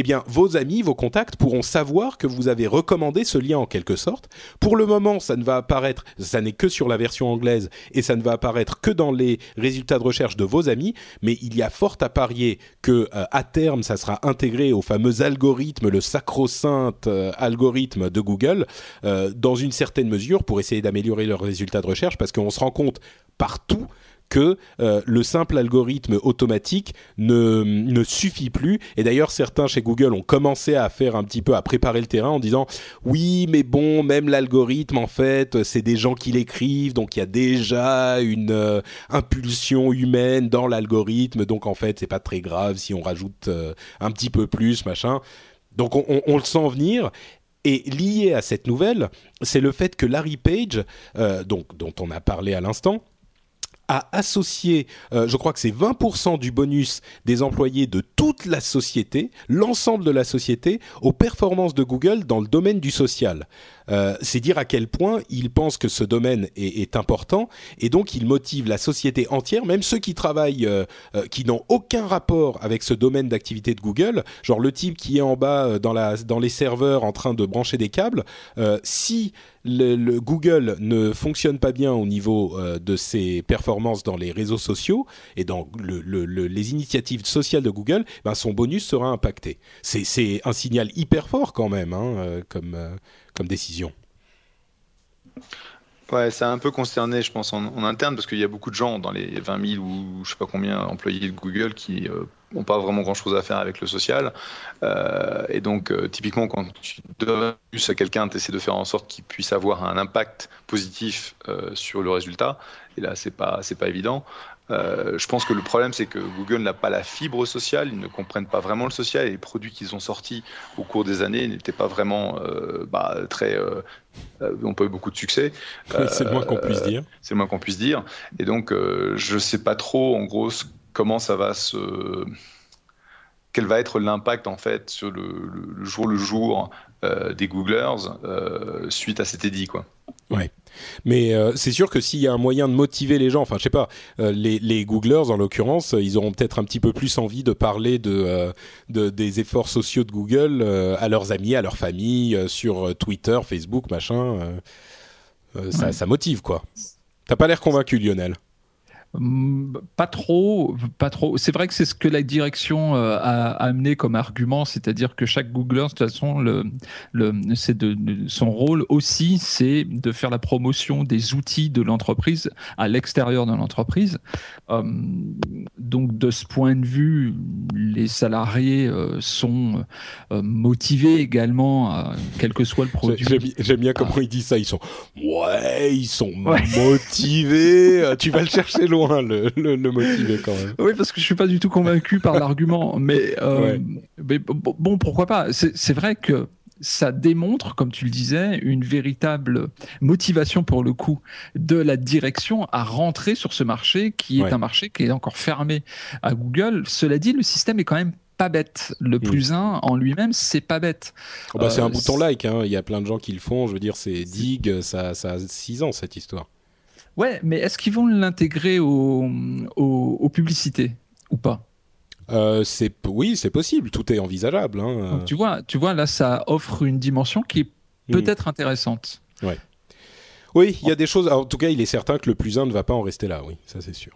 eh bien, vos amis, vos contacts pourront savoir que vous avez recommandé ce lien en quelque sorte. Pour le moment, ça ne va apparaître, ça n'est que sur la version anglaise et ça ne va apparaître que dans les résultats de recherche de vos amis, mais il y a fort à parier que euh, à terme, ça sera intégré au fameux algorithme, le sacro-saint euh, algorithme de Google, euh, dans une certaine mesure pour essayer d'améliorer leurs résultats de recherche, parce qu'on se rend compte partout que euh, le simple algorithme automatique ne, ne suffit plus. Et d'ailleurs, certains chez Google ont commencé à faire un petit peu, à préparer le terrain en disant oui, mais bon, même l'algorithme, en fait, c'est des gens qui l'écrivent, donc il y a déjà une euh, impulsion humaine dans l'algorithme, donc en fait, c'est pas très grave si on rajoute euh, un petit peu plus, machin. Donc on, on, le sent venir et lié à cette nouvelle, c'est le fait que Larry Page, donc, dont on a parlé à l'instant, à associer, je crois que c'est 20% du bonus des employés de toute la société, l'ensemble de la société, aux performances de Google dans le domaine du social. Euh, c'est dire à quel point il pense que ce domaine est, important et donc il motive la société entière, même ceux qui travaillent, euh, euh, qui n'ont aucun rapport avec ce domaine d'activité de Google, genre le type qui est en bas dans, les serveurs en train de brancher des câbles, si le, Google ne fonctionne pas bien au niveau de ses performances dans les réseaux sociaux et dans les initiatives sociales de Google, ben son bonus sera impacté. C'est un signal hyper fort quand même, hein, comme comme décision. Ouais, ça a un peu concerné, je pense, en, interne, parce qu'il y a beaucoup de gens dans les 20 000 ou je sais pas combien employés de Google qui n'ont euh, pas vraiment grand-chose à faire avec le social. Euh, et donc, euh, typiquement, quand tu donnes plus à quelqu'un, tu essaies de faire en sorte qu'il puisse avoir un impact positif sur le résultat. Et là, c'est pas, c'est pas évident. Euh, je pense que le problème, c'est que Google n'a pas la fibre sociale, ils ne comprennent pas vraiment le social et les produits qu'ils ont sortis au cours des années n'étaient pas vraiment euh, bah, très. Euh, n'ont pas eu beaucoup de succès. c'est le moins qu'on puisse dire. C'est le moins qu'on puisse dire. Et donc, je ne sais pas trop, en gros, comment ça va se. Quel va être l'impact, en fait, sur le, jour le jour des Googlers suite à cet édit, quoi. Ouais. Mais euh, c'est sûr que s'il y a un moyen de motiver les gens, enfin je sais pas, euh, les, les Googlers en l'occurrence, ils auront peut-être un petit peu plus envie de parler de, euh, de des efforts sociaux de Google à leurs amis, à leur famille, sur Twitter, Facebook, machin. ça, ça motive quoi. T'as pas l'air convaincu, Lionel. Mm, pas trop, pas trop. C'est vrai que c'est ce que la direction euh, a amené comme argument, c'est-à-dire que chaque Googler, de toute façon, le, de, son rôle aussi, c'est de faire la promotion des outils de l'entreprise à l'extérieur de l'entreprise. Euh, donc, de ce point de vue, les salariés euh, sont motivés également, quel que soit le produit. J'aime bien comment il dit ça. Ils sont, ouais, ils sont motivés. tu vas le chercher loin le, le, motiver quand même. Oui, parce que je suis pas du tout convaincu par l'argument, mais, euh, mais bon, pourquoi pas C'est vrai que ça démontre, comme tu le disais, une véritable motivation pour le coup de la direction à rentrer sur ce marché qui est un marché qui est encore fermé à Google. Cela dit, le système est quand même pas bête. Le mm. plus un en lui-même, c'est pas bête. Oh bah, c'est un euh, bouton like. Hein. Il y a plein de gens qui le font. Je veux dire, c'est Dig, ça, ça a 6 ans cette histoire. Ouais, mais est-ce qu'ils vont l'intégrer aux, aux, publicités ou pas? Euh, c'est oui, c'est possible. Tout est envisageable. Hein. tu vois, tu vois, là, ça offre une dimension qui est hmm. peut-être intéressante. Ouais. Oui, il y a des choses. en tout cas, il est certain que le plus un ne va pas en rester là. Oui, ça c'est sûr.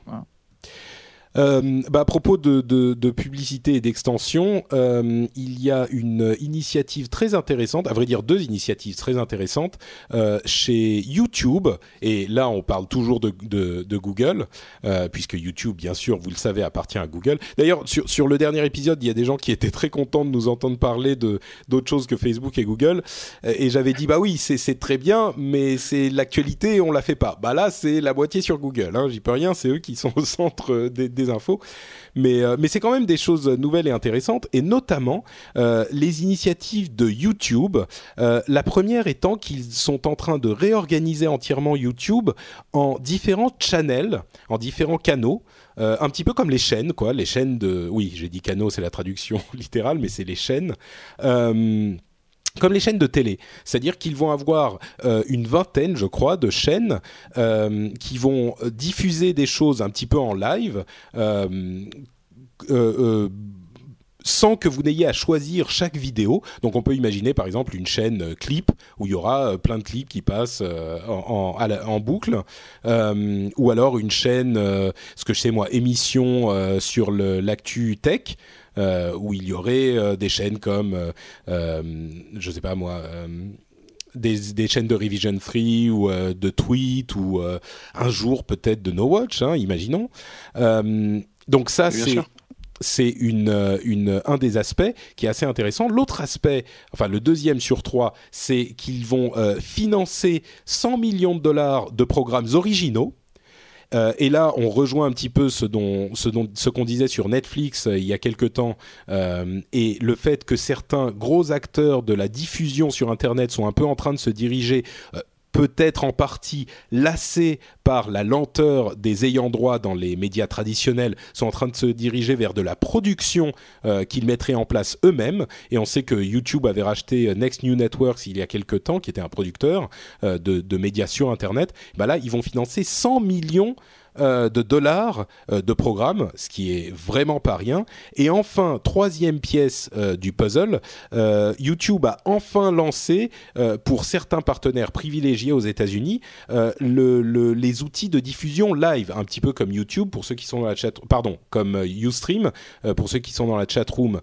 Euh, bah, à propos de, publicité et d'extension, euh, il y a une initiative très intéressante, à vrai dire deux initiatives très intéressantes euh, chez YouTube. Et là, on parle toujours de, Google, puisque YouTube, bien sûr, vous le savez, appartient à Google. D'ailleurs, sur, le dernier épisode, il y a des gens qui étaient très contents de nous entendre parler d'autres choses que Facebook et Google. Et j'avais dit, bah oui, c'est très bien, mais c'est l'actualité, on la fait pas. Bah là, c'est la moitié sur Google. Hein, J'y peux rien, c'est eux qui sont au centre des infos. Mais, euh, mais c'est quand même des choses nouvelles et intéressantes, et notamment euh, les initiatives de YouTube. Euh, la première étant qu'ils sont en train de réorganiser entièrement YouTube en différents channels, en différents canaux. un petit peu comme les chaînes, quoi. Les chaînes de, oui, j'ai dit canaux, c'est la traduction littérale, mais c'est les chaînes comme les chaînes de télé, c'est-à-dire qu'ils vont avoir euh, une vingtaine, je crois, de chaînes euh, qui vont euh, diffuser des choses un petit peu en live. sans que vous n'ayez à choisir chaque vidéo. Donc on peut imaginer par exemple une chaîne clip où il y aura plein de clips qui passent en, en, boucle, ou alors une chaîne, ce que je sais moi, émission sur l'actu tech. Euh, où il y aurait euh, des chaînes comme, euh, je sais pas moi. Des, des, chaînes de Revision 3 ou de Tweet ou un jour peut-être de No Watch, hein, imaginons. donc ça, c'est c'est une, une, un des aspects qui est assez intéressant. L'autre aspect, enfin le deuxième sur trois, c'est qu'ils vont financer 100 millions de dollars de programmes originaux euh, et là, on rejoint un petit peu ce dont ce qu'on disait sur Netflix euh, il y a quelque temps euh, et le fait que certains gros acteurs de la diffusion sur Internet sont un peu en train de se diriger peut-être en partie lassés par la lenteur des ayants droit dans les médias traditionnels, sont en train de se diriger vers de la production euh, qu'ils mettraient en place eux-mêmes. Et on sait que YouTube avait racheté Next New Networks il y a quelques temps, qui était un producteur euh, de, de médias sur Internet. Bah là, ils vont financer 100 millions euh, de dollars euh, de programme, ce qui est vraiment pas rien. Et enfin, troisième pièce euh, du puzzle, YouTube a enfin lancé pour certains partenaires privilégiés aux États-Unis le, le, les outils de diffusion live, un petit peu comme YouTube pour ceux qui sont dans la chat, pardon, comme UStream pour ceux qui sont dans la chat room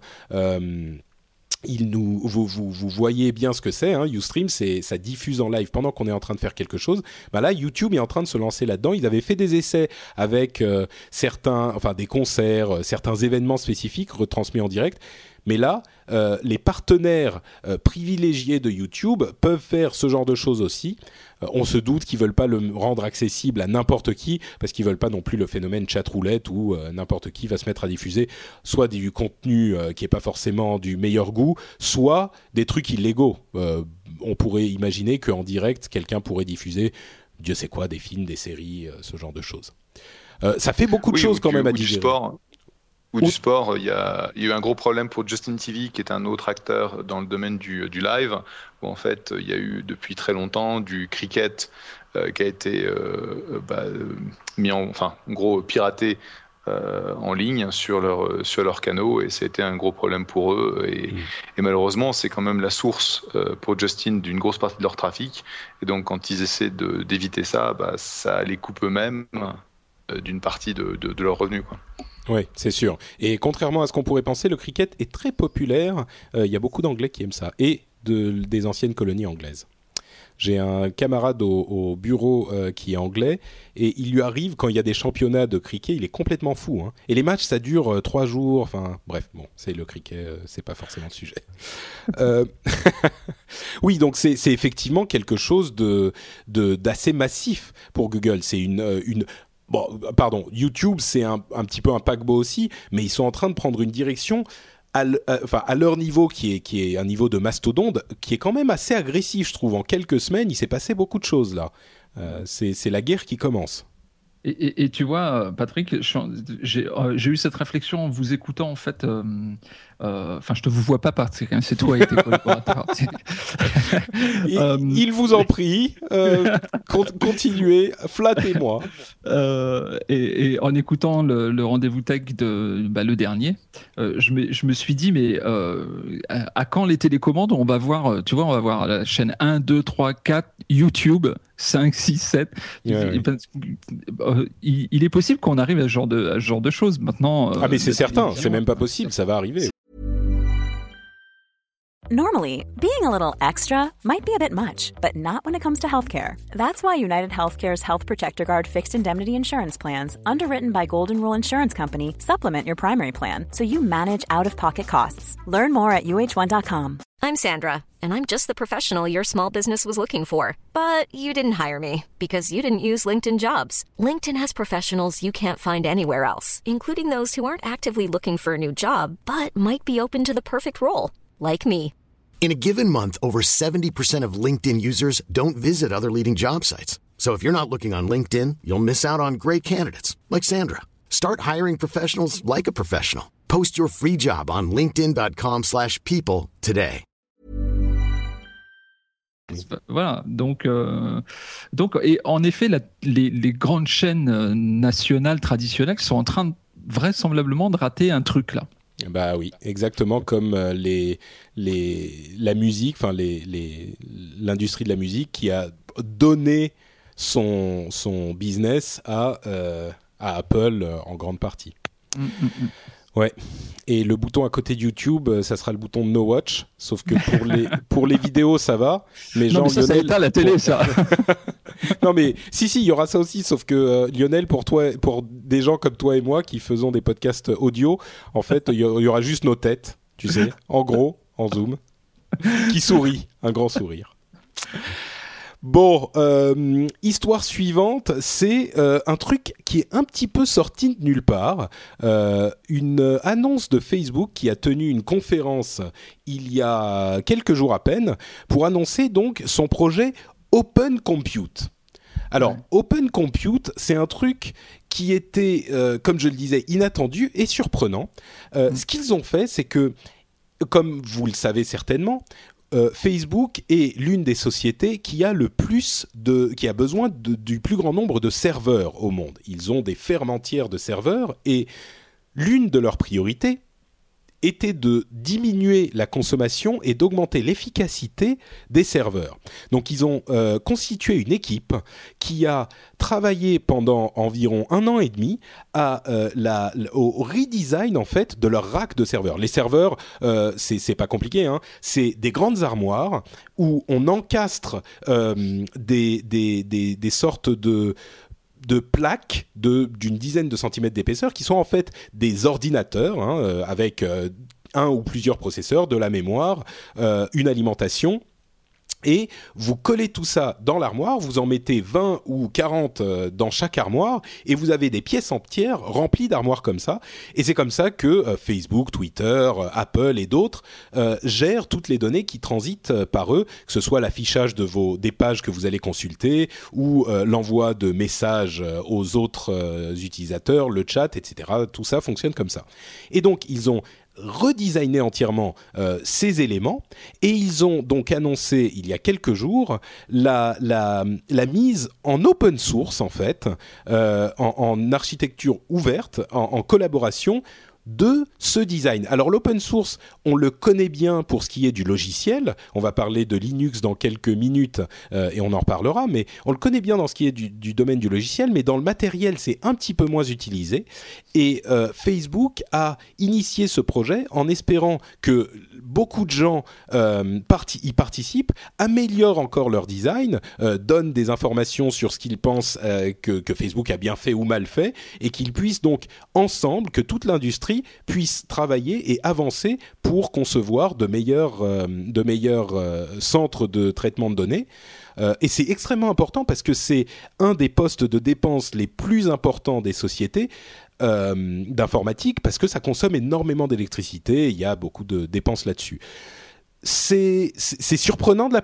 il nous, vous, vous, vous, voyez bien ce que c'est, hein, c'est ça diffuse en live pendant qu'on est en train de faire quelque chose. Bah là, YouTube est en train de se lancer là-dedans. Ils avaient fait des essais avec euh, certains, enfin des concerts, euh, certains événements spécifiques retransmis en direct. Mais là, euh, les partenaires euh, privilégiés de YouTube peuvent faire ce genre de choses aussi. Euh, on se doute qu'ils veulent pas le rendre accessible à n'importe qui parce qu'ils veulent pas non plus le phénomène chat roulette où n'importe qui va se mettre à diffuser soit du contenu qui est pas forcément du meilleur goût, soit des trucs illégaux. on pourrait imaginer qu'en direct, quelqu'un pourrait diffuser, Dieu sait quoi, des films, des séries, ce genre de choses. ça fait beaucoup de oui, choses quand du, même à du digérer. sport ou du sport, il y, a, il y, a, eu un gros problème pour Justin TV, qui est un autre acteur dans le domaine du, du live, où en fait il y a eu depuis très longtemps du cricket euh, qui a été euh, bah, mis en, enfin, en gros piraté euh, en ligne sur leur sur leurs canaux, et c'était un gros problème pour eux. Et, mmh. et malheureusement, c'est quand même la source euh, pour Justin d'une grosse partie de leur trafic. Et donc, quand ils essaient d'éviter ça, bah, ça les coupe eux-mêmes euh, d'une partie de, de, de leurs revenus, quoi. Oui, c'est sûr. Et contrairement à ce qu'on pourrait penser, le cricket est très populaire. Il euh, y a beaucoup d'Anglais qui aiment ça et de, des anciennes colonies anglaises. J'ai un camarade au, au bureau euh, qui est anglais et il lui arrive quand il y a des championnats de cricket, il est complètement fou. Hein. Et les matchs, ça dure euh, trois jours. Enfin, bref, bon, c'est le cricket, euh, c'est pas forcément le sujet. Oui, donc c'est effectivement quelque chose de d'assez massif pour Google. C'est une une bon, pardon, YouTube, c'est un, un, petit peu un paquebot aussi, mais ils sont en train de prendre une direction à, enfin, à leur niveau, qui est, qui est un niveau de mastodonte, qui est quand même assez agressif, je trouve. En quelques semaines, il s'est passé beaucoup de choses là. Euh, c'est la guerre qui commence. Et, et, tu vois, Patrick, j'ai euh, eu cette réflexion en vous écoutant, en fait. Euh, enfin, je te vous vois pas, Patrick, hein, c'est toi et tes collaborateurs. il, euh, il, vous en prie, continuez, flattez-moi. Et, et, en écoutant le, le rendez-vous tech de bah, le dernier, je me, je, me, suis dit, mais à, à quand les télécommandes? On va voir, tu vois, on va voir la chaîne 1, 2, 3, 4, YouTube. 5, 6, 7. Ouais, ouais. Il, il, est possible qu'on arrive à ce genre de, à ce genre de choses maintenant. Ah, mais c'est certain, c'est même pas possible, ça va arriver. Normally, being a little extra might be a bit much, but not when it comes to healthcare. That's why United Healthcare's Health Protector Guard fixed indemnity insurance plans, underwritten by Golden Rule Insurance Company, supplement your primary plan so you manage out of pocket costs. Learn more at uh1.com. I'm Sandra, and I'm just the professional your small business was looking for. But you didn't hire me because you didn't use LinkedIn jobs. LinkedIn has professionals you can't find anywhere else, including those who aren't actively looking for a new job but might be open to the perfect role, like me. In a given month, over 70% of LinkedIn users don't visit other leading job sites. So if you're not looking on LinkedIn, you'll miss out on great candidates like Sandra. Start hiring professionals like a professional. Post your free job on linkedin.com/people today. Voilà, donc, euh, donc, et en effet, la, les, les, grandes chaînes nationales traditionnelles sont en train de, vraisemblablement de rater un truc là. Bah oui, exactement comme les, les, la musique, enfin les, les, l'industrie de la musique qui a donné son, son business à, euh, à Apple en grande partie. Mm, mm, Ouais. Et le bouton à côté de YouTube, ça sera le bouton No Watch. Sauf que pour les pour les vidéos, ça va. Mais non, genre mais ça, Lionel, ça la télé, pour... ça. non mais si si, il y aura ça aussi. Sauf que euh, Lionel, pour toi, pour des gens comme toi et moi qui faisons des podcasts audio, en fait, il y, y aura juste nos têtes, tu sais, en gros, en zoom, qui sourit, un grand sourire. Bon, euh, histoire suivante, c'est euh, un truc qui est un petit peu sorti de nulle part. Euh, une annonce de Facebook qui a tenu une conférence il y a quelques jours à peine pour annoncer donc son projet Open Compute. Alors, Open Compute, c'est un truc qui était, comme je le disais, inattendu et surprenant. Euh, Ce qu'ils ont fait, c'est que, comme vous le savez certainement, euh, Facebook est l'une des sociétés qui a le plus de, qui a besoin du plus grand nombre de serveurs au monde. Ils ont des fermes entières de serveurs et l'une de leurs priorités était de diminuer la consommation et d'augmenter l'efficacité des serveurs. Donc ils ont euh, constitué une équipe qui a travaillé pendant environ un an et demi à euh, la, au redesign en fait de leur rack de serveurs. Les serveurs, euh, c'est pas compliqué, hein, c'est des grandes armoires où on encastre euh, des, des, des sortes de de plaques d'une dizaine de centimètres d'épaisseur qui sont en fait des ordinateurs hein, euh, avec euh, un ou plusieurs processeurs, de la mémoire, euh, une alimentation. Et vous collez tout ça dans l'armoire, vous en mettez 20 ou 40 euh, dans chaque armoire, et vous avez des pièces entières remplies d'armoires comme ça. Et c'est comme ça que euh, Facebook, Twitter, euh, Apple et d'autres gèrent toutes les données qui transitent par eux, que ce soit l'affichage de vos des pages que vous allez consulter ou l'envoi de messages aux autres utilisateurs, le chat, etc. Tout ça fonctionne comme ça. Et donc ils ont redesigné entièrement euh, ces éléments. Et ils ont donc annoncé il y a quelques jours la, la, mise en open source en fait, euh, en, architecture ouverte, en collaboration de ce design. Alors l'open source, on le connaît bien pour ce qui est du logiciel. On va parler de Linux dans quelques minutes euh, et on en reparlera, mais on le connaît bien dans ce qui est du, domaine du logiciel, mais dans le matériel, c'est un petit peu moins utilisé. Et euh, Facebook a initié ce projet en espérant que beaucoup de gens euh, y participent, améliorent encore leur design, donnent des informations sur ce qu'ils pensent que Facebook a bien fait ou mal fait, et qu'ils puissent donc ensemble, que toute l'industrie puisse travailler et avancer pour concevoir de meilleurs, euh, euh, centres de traitement de données. Euh, et c'est extrêmement important parce que c'est un des postes de dépenses les plus importants des sociétés d'informatique parce que ça consomme énormément d'électricité. Il y a beaucoup de dépenses là-dessus. C'est surprenant de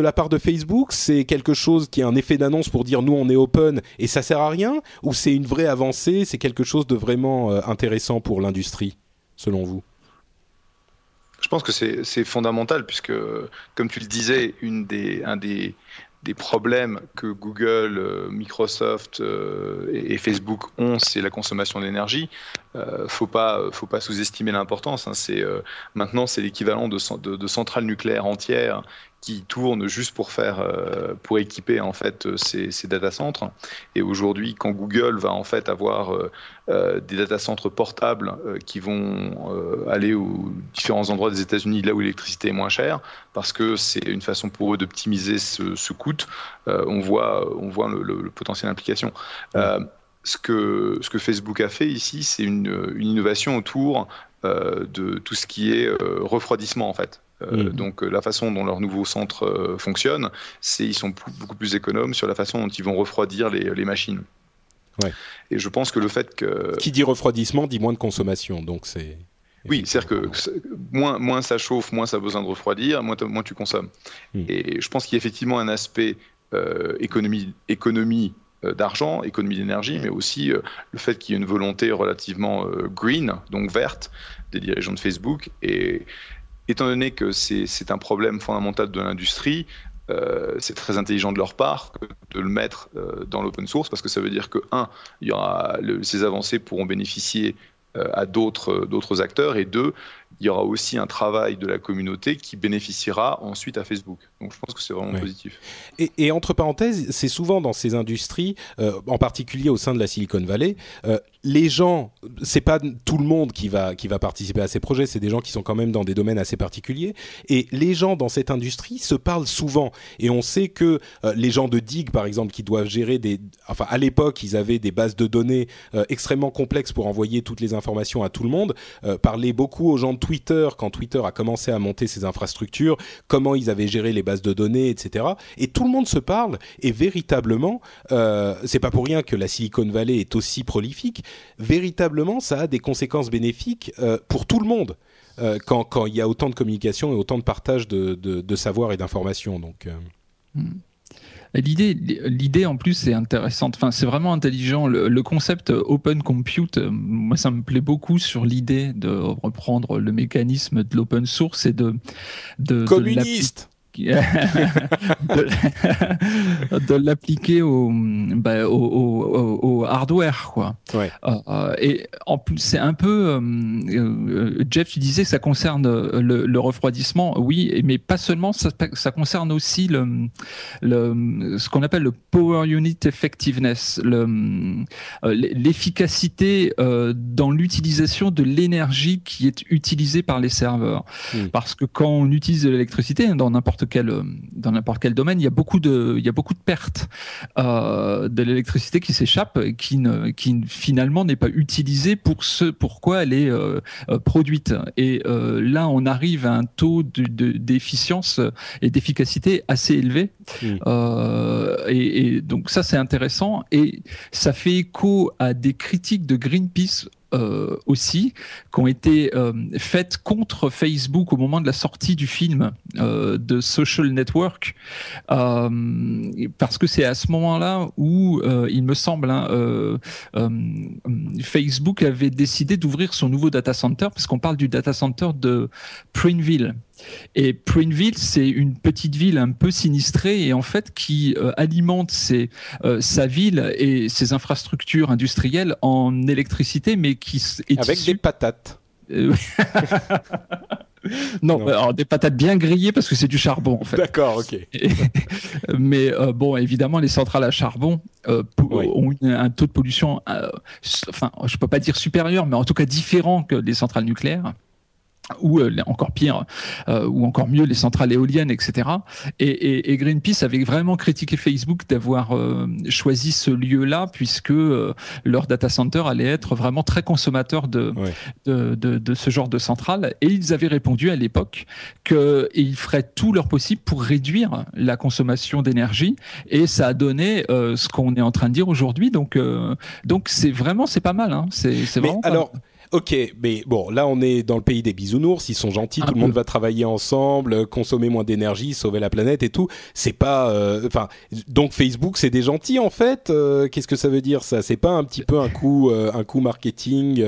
la, part de, Facebook? C'est quelque chose qui est un effet d'annonce pour dire nous on est open et ça sert à rien? Ou c'est une vraie avancée? C'est quelque chose de vraiment euh, intéressant pour l'industrie selon vous? Je pense que c'est fondamental puisque, comme tu le disais, une des, un des, des problèmes que Google, euh, Microsoft euh, et, Facebook ont, c'est la consommation d'énergie. Euh, faut pas, faut pas sous-estimer l'importance. hein. C'est euh, maintenant c'est l'équivalent de centrales nucléaires entières qui tournent juste pour faire, euh, pour équiper en fait euh, ces, ces data centres. Et aujourd'hui, quand Google va en fait avoir euh, des data centres portables euh, qui vont aller aux différents endroits des États-Unis là où l'électricité est moins chère, parce que c'est une façon pour eux d'optimiser ce, ce coût. on voit, on voit le, le- le potentiel implication. Euh, ce que, ce que Facebook a fait ici, c'est une, une innovation autour euh, de tout ce qui est euh, refroidissement en fait. Euh, Mhm. Donc euh, la façon dont leur nouveau centre euh, fonctionne, c'est ils sont beaucoup plus économes sur la façon dont ils vont refroidir les, les machines. Ouais. Et je pense que le fait que Qui dit refroidissement dit moins de consommation. Donc c'est oui, c'est-à-dire que moins, moins ça chauffe, moins ça a besoin de refroidir, moins, moins tu consommes. Mm. Et je pense qu'il y a effectivement un aspect euh, économie, économie d'argent, économie d'énergie, mais aussi euh, le fait qu'il y ait une volonté relativement euh, green, donc verte, des dirigeants de Facebook. Et étant donné que c'est un problème fondamental de l'industrie, euh, c'est très intelligent de leur part de le mettre euh, dans l'open source parce que ça veut dire que, un, il y aura le- ces avancées pourront bénéficier euh, à d'autres acteurs et deux, il y aura aussi un travail de la communauté qui bénéficiera ensuite à Facebook. Donc je pense que c'est vraiment positif. Et, et entre parenthèses, c'est souvent dans ces industries, en particulier au sein de la Silicon Valley, les gens, c'est pas tout le monde qui va qui va participer à ces projets, c'est des gens qui sont quand même dans des domaines assez particuliers. Et les gens dans cette industrie se parlent souvent. Et on sait que euh, les gens de Dig, par exemple, qui doivent gérer des, enfin à l'époque, ils avaient des bases de données euh, extrêmement complexes pour envoyer toutes les informations à tout le monde. Euh, parlaient beaucoup aux gens de Twitter quand Twitter a commencé à monter ses infrastructures, comment ils avaient géré les bases de données, etc. Et tout le monde se parle. Et véritablement, euh, c'est pas pour rien que la Silicon Valley est aussi prolifique. Véritablement, ça a des conséquences bénéfiques euh, pour tout le monde. euh, quand, quand il y a autant de communication et autant de partage de, de, de savoir et d'informations. Donc, euh, L'idée, l'idée en plus c'est intéressante. Enfin, c'est vraiment intelligent. Le, concept open compute, moi, ça me plaît beaucoup sur l'idée de reprendre le mécanisme de l'open source et de de communiste de, l'appliquer au, bah, au, au, hardware quoi. Ouais. Euh, et en plus c'est un peu euh, euh, Jeff tu disais que ça concerne le, le refroidissement oui mais pas seulement ça, ça concerne aussi le, le ce qu'on appelle le power unit effectiveness l'efficacité dans l'utilisation de l'énergie qui est utilisée par les serveurs hmm. parce que quand on utilise de l'électricité dans n'importe quel euh, dans n'importe quel domaine, il y a beaucoup de il y a beaucoup de pertes euh, de l'électricité qui s'échappe et qui ne qui finalement n'est pas utilisée pour ce pourquoi elle est euh, produite. Et là, on arrive à un taux d'efficience et d'efficacité assez élevé. Et, et donc ça, c'est intéressant et ça fait écho à des critiques de Greenpeace euh, aussi, qui ont été euh, faites contre Facebook au moment de la sortie du film euh, de Social Network, parce que c'est à ce moment-là où, il me semble, hein, Facebook avait décidé d'ouvrir son nouveau data center, parce qu'on parle du data center de Prineville. Et Prineville, c'est une petite ville un peu sinistrée et en fait qui euh, alimente ses, euh, sa ville et ses infrastructures industrielles en électricité, mais qui est avec des patates. Euh, non, Alors, des patates bien grillées parce que c'est du charbon en fait. D'accord, ok. mais bon, évidemment, les centrales à charbon ont un taux de pollution, enfin, je peux pas dire supérieur, mais en tout cas différent que les centrales nucléaires ou euh, encore pire, euh, ou encore mieux les centrales éoliennes, etc. Et, Greenpeace avait vraiment critiqué Facebook d'avoir euh, choisi ce lieu-là, puisque leur data center allait être vraiment très consommateur de, de, ce genre de centrale. Et ils avaient répondu à l'époque qu'ils feraient tout leur possible pour réduire la consommation d'énergie. Et ça a donné ce qu'on est en train de dire aujourd'hui. Donc, donc c'est vraiment, c'est pas mal. Hein. C'est vraiment. alors. Ok, mais bon, là on est dans le pays des bisounours, ils sont gentils, tout le monde va travailler ensemble, consommer moins d'énergie, sauver la planète et tout. C'est pas, euh, enfin, donc Facebook c'est des gentils en fait. Euh, qu'est-ce que ça veut dire ça? C'est pas un petit peu un coup, euh, un coup marketing,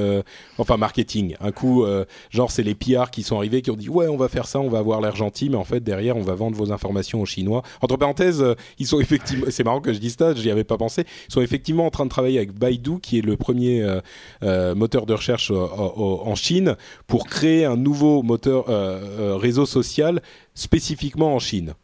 enfin marketing, un coup genre c'est les PR qui sont arrivés qui ont dit ouais on va faire ça, on va avoir l'air gentil, mais en fait derrière on va vendre vos informations aux Chinois. Entre parenthèses, ils sont effectivement, c'est marrant que je dise ça, j'y avais pas pensé, ils sont effectivement en train de travailler avec Baidu qui est le premier moteur de recherche en Chine pour créer un nouveau moteur euh, euh, réseau social spécifiquement en Chine.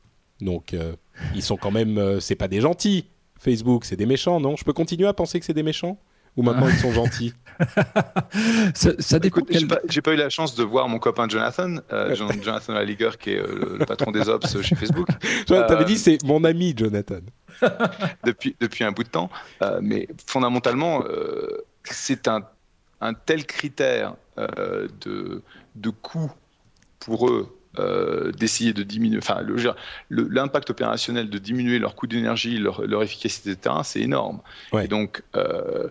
Donc euh, ils sont quand même, c'est pas des gentils. Facebook, c'est des méchants, non? Je peux continuer à penser que c'est des méchants? Ou maintenant ils sont gentils? Ça, ça dépend. J'ai pas, eu la chance de voir mon copain Jonathan, Jonathan Laliger, qui est le, patron des ops chez Facebook. Tu avais dit c'est mon ami Jonathan. depuis, depuis un bout de temps. mais fondamentalement, c'est un un tel critère euh, de, de coût pour eux euh, d'essayer de diminuer, enfin, l'impact opérationnel de diminuer leur coût d'énergie, leur, leur, efficacité de terrain, c'est énorme. Et donc, euh,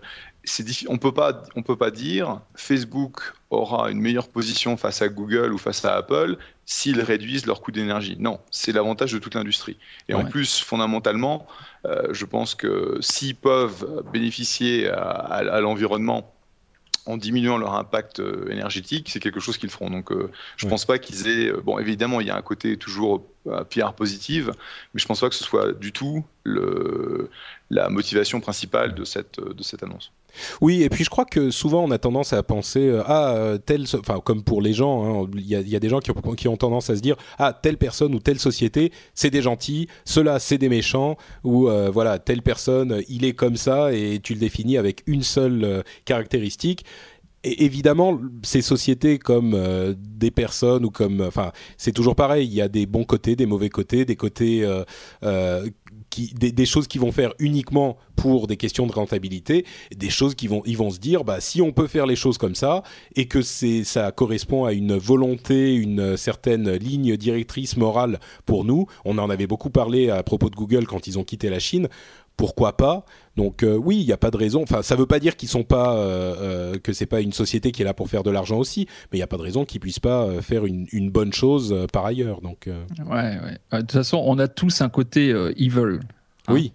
on peut pas, on peut pas dire Facebook aura une meilleure position face à Google ou face à Apple s'ils réduisent leur coût d'énergie. Non, c'est l'avantage de toute l'industrie. Et en plus, fondamentalement, euh, je pense que s'ils peuvent bénéficier à l'environnement en diminuant leur impact euh, énergétique, c'est quelque chose qu'ils feront. Donc, euh, je ne pense pas qu'ils aient. Euh, bon, évidemment, il y a un côté toujours pierre positive, mais je ne pense pas que ce soit du tout le, la motivation principale de cette, de cette annonce. Oui, et puis je crois que souvent on a tendance à penser ah tel, enfin comme pour les gens, hein, il y, a, des gens qui ont, tendance à se dire ah telle personne ou telle société c'est des gentils, ceux-là c'est des méchants ou voilà telle personne il est comme ça et tu le définis avec une seule caractéristique et évidemment, ces sociétés comme euh, des personnes ou comme, enfin, c'est toujours pareil. Il y a des bons côtés, des mauvais côtés, des côtés, euh, euh, qui, des, choses qui vont faire uniquement pour des questions de rentabilité, des choses qui vont, ils vont se dire, bah, si on peut faire les choses comme ça et que c'est, ça correspond à une volonté, une certaine ligne directrice morale pour nous. On en avait beaucoup parlé à propos de Google quand ils ont quitté la Chine pourquoi pas Donc euh, oui, il n'y a pas de raison. Enfin, ça ne veut pas dire qu'ils sont pas euh, euh, que c'est pas une société qui est là pour faire de l'argent aussi, mais il n'y a pas de raison qu'ils puissent pas faire une, bonne chose par ailleurs. Donc ouais, ouais. De toute façon, on a tous un côté evil hein. Oui,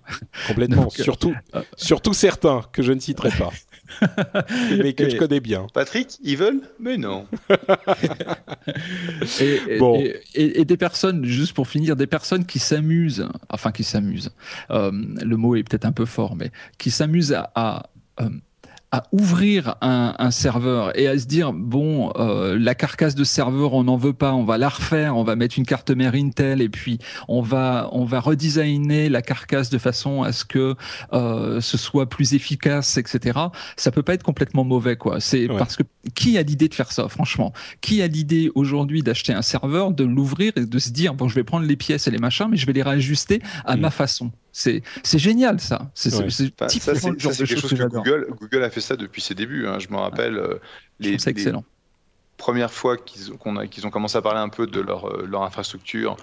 complètement. Donc, surtout, surtout certains que je ne citerai pas, mais que je Et- connais bien. Patrick, ils veulent? Mais non. Et, et- Bon. et- et- et des personnes, juste pour finir, des personnes qui s'amusent, enfin qui s'amusent, euh, le mot est peut-être un peu fort, mais qui s'amusent à, à, euh, à ouvrir un, un serveur et à se dire bon euh, la carcasse de serveur on n'en veut pas on va la refaire on va mettre une carte mère Intel et puis on va on va redesigner la carcasse de façon à ce que euh, ce soit plus efficace etc ça peut pas être complètement mauvais quoi c'est Ouais. parce que qui a l'idée de faire ça franchement? Qui a l'idée aujourd'hui d'acheter un serveur de l'ouvrir et de se dire bon je vais prendre les pièces et les machins mais je vais les réajuster à Mm. ma façon? C'est c'est génial ça c'est Ouais. c'est Enfin, quelque chose que Google, Google a fait ça depuis ses débuts. hein. Je me rappelle euh, je les, excellent premières fois qu'ils ont, qu'on a- qu'ils ont commencé à parler un peu de leur, euh, leur infrastructure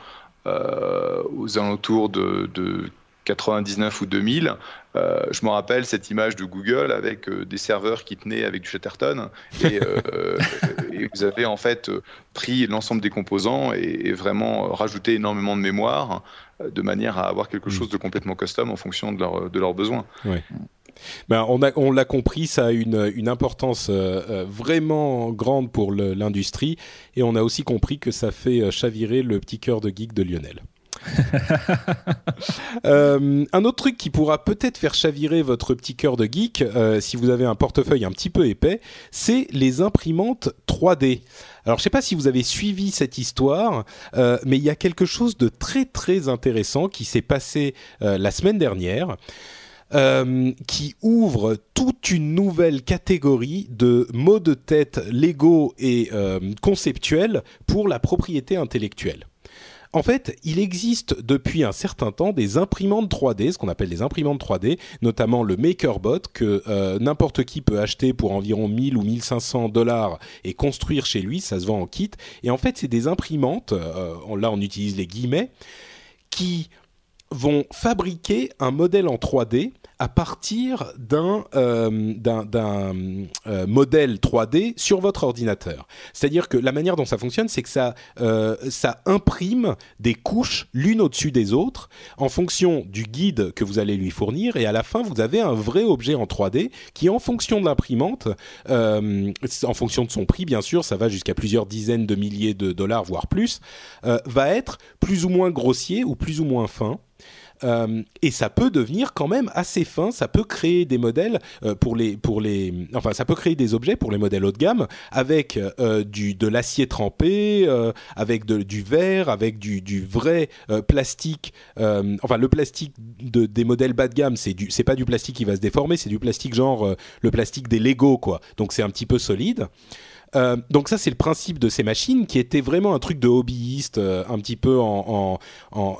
euh, aux alentours de, de 99 ou 2000. euh, je me rappelle cette image de Google avec euh, des serveurs qui tenaient avec du Chatterton et, euh, et vous avez en fait pris l'ensemble des composants et, et vraiment rajouté énormément de mémoire euh, de manière à avoir quelque Mm. chose de complètement custom en fonction de, leur, de leurs besoins. Ben, on a- on l'a compris, ça a une, une importance euh, euh, vraiment grande pour le- l'industrie, et on a aussi compris que ça fait euh, chavirer le petit cœur de geek de Lionel. Euh, un autre truc qui pourra peut-être faire chavirer votre petit cœur de geek, euh, si vous avez un portefeuille un petit peu épais, c'est les imprimantes 3D. Alors je sais pas si vous avez suivi cette histoire, euh, mais il y a quelque chose de très très intéressant qui s'est passé euh, la semaine dernière. euh, qui ouvre toute une nouvelle catégorie de mots de tête légaux et conceptuels pour la propriété intellectuelle. En fait, il existe depuis un certain temps des imprimantes 3D, ce qu'on appelle des imprimantes 3D, notamment le MakerBot que euh, n'importe qui peut acheter pour environ 1000 ou 1500 dollars et construire chez lui, ça se vend en kit. Et en fait, c'est des imprimantes, euh, là on utilise les guillemets, qui vont fabriquer un modèle en 3D à partir d'un euh, euh, modèle 3D sur votre ordinateur. C'est-à-dire que la manière dont ça fonctionne, c'est que ça, euh, ça imprime des couches l'une au-dessus des autres en fonction du guide que vous allez lui fournir et à la fin, vous avez un vrai objet en 3D qui, en fonction de l'imprimante, en fonction de son prix, bien sûr, ça va jusqu'à plusieurs dizaines de milliers de dollars, voire plus, va être plus ou moins grossier ou plus ou moins fin. Euh, et ça peut devenir quand même assez fin. Ça peut créer des modèles euh, pour les pour les enfin ça peut créer des objets pour les modèles haut de gamme avec euh, du de l'acier trempé, avec du verre, avec du, vrai plastique. enfin le plastique de, des modèles bas de gamme c'est du c'est pas du plastique qui va se déformer, c'est du plastique genre le plastique des Lego quoi. Donc c'est un petit peu solide. Euh, donc ça c'est le principe de ces machines qui était vraiment un truc de hobbyiste euh, un petit peu en,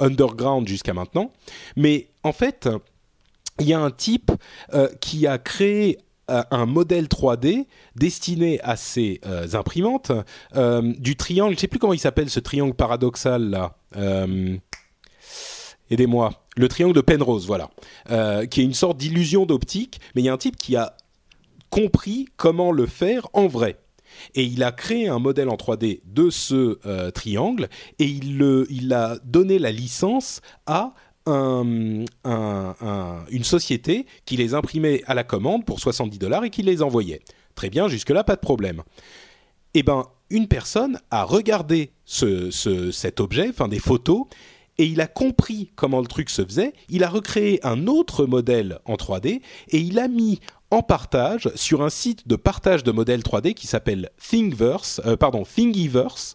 underground jusqu'à maintenant. Mais en fait, il y a un type euh, qui a créé un modèle 3D destiné à ces imprimantes du triangle. Je sais plus comment il s'appelle ce triangle paradoxal là. Aidez-moi. Le triangle de Penrose, voilà, qui est une sorte d'illusion d'optique. Mais il y a un type qui a compris comment le faire en vrai. Et il a créé un modèle en 3D de ce euh, triangle et il, a donné la licence à un- un- un- une société qui les imprimait à la commande pour 70 dollars et qui les envoyait. Très bien, jusque-là, pas de problème. Eh ben, une personne a regardé ce, ce- cet objet, enfin des photos, et il a compris comment le truc se faisait. Il a recréé un autre modèle en 3D et il a mis en partage sur un site de partage de modèles 3D qui s'appelle Thingiverse, euh, pardon, Thingiverse,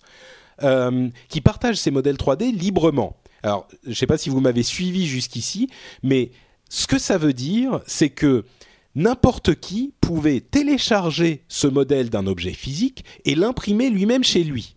euh, qui partage ses modèles 3D librement. Alors, je ne sais pas si vous m'avez suivi jusqu'ici, mais ce que ça veut dire, c'est que n'importe qui pouvait télécharger ce modèle d'un objet physique et l'imprimer lui-même chez lui.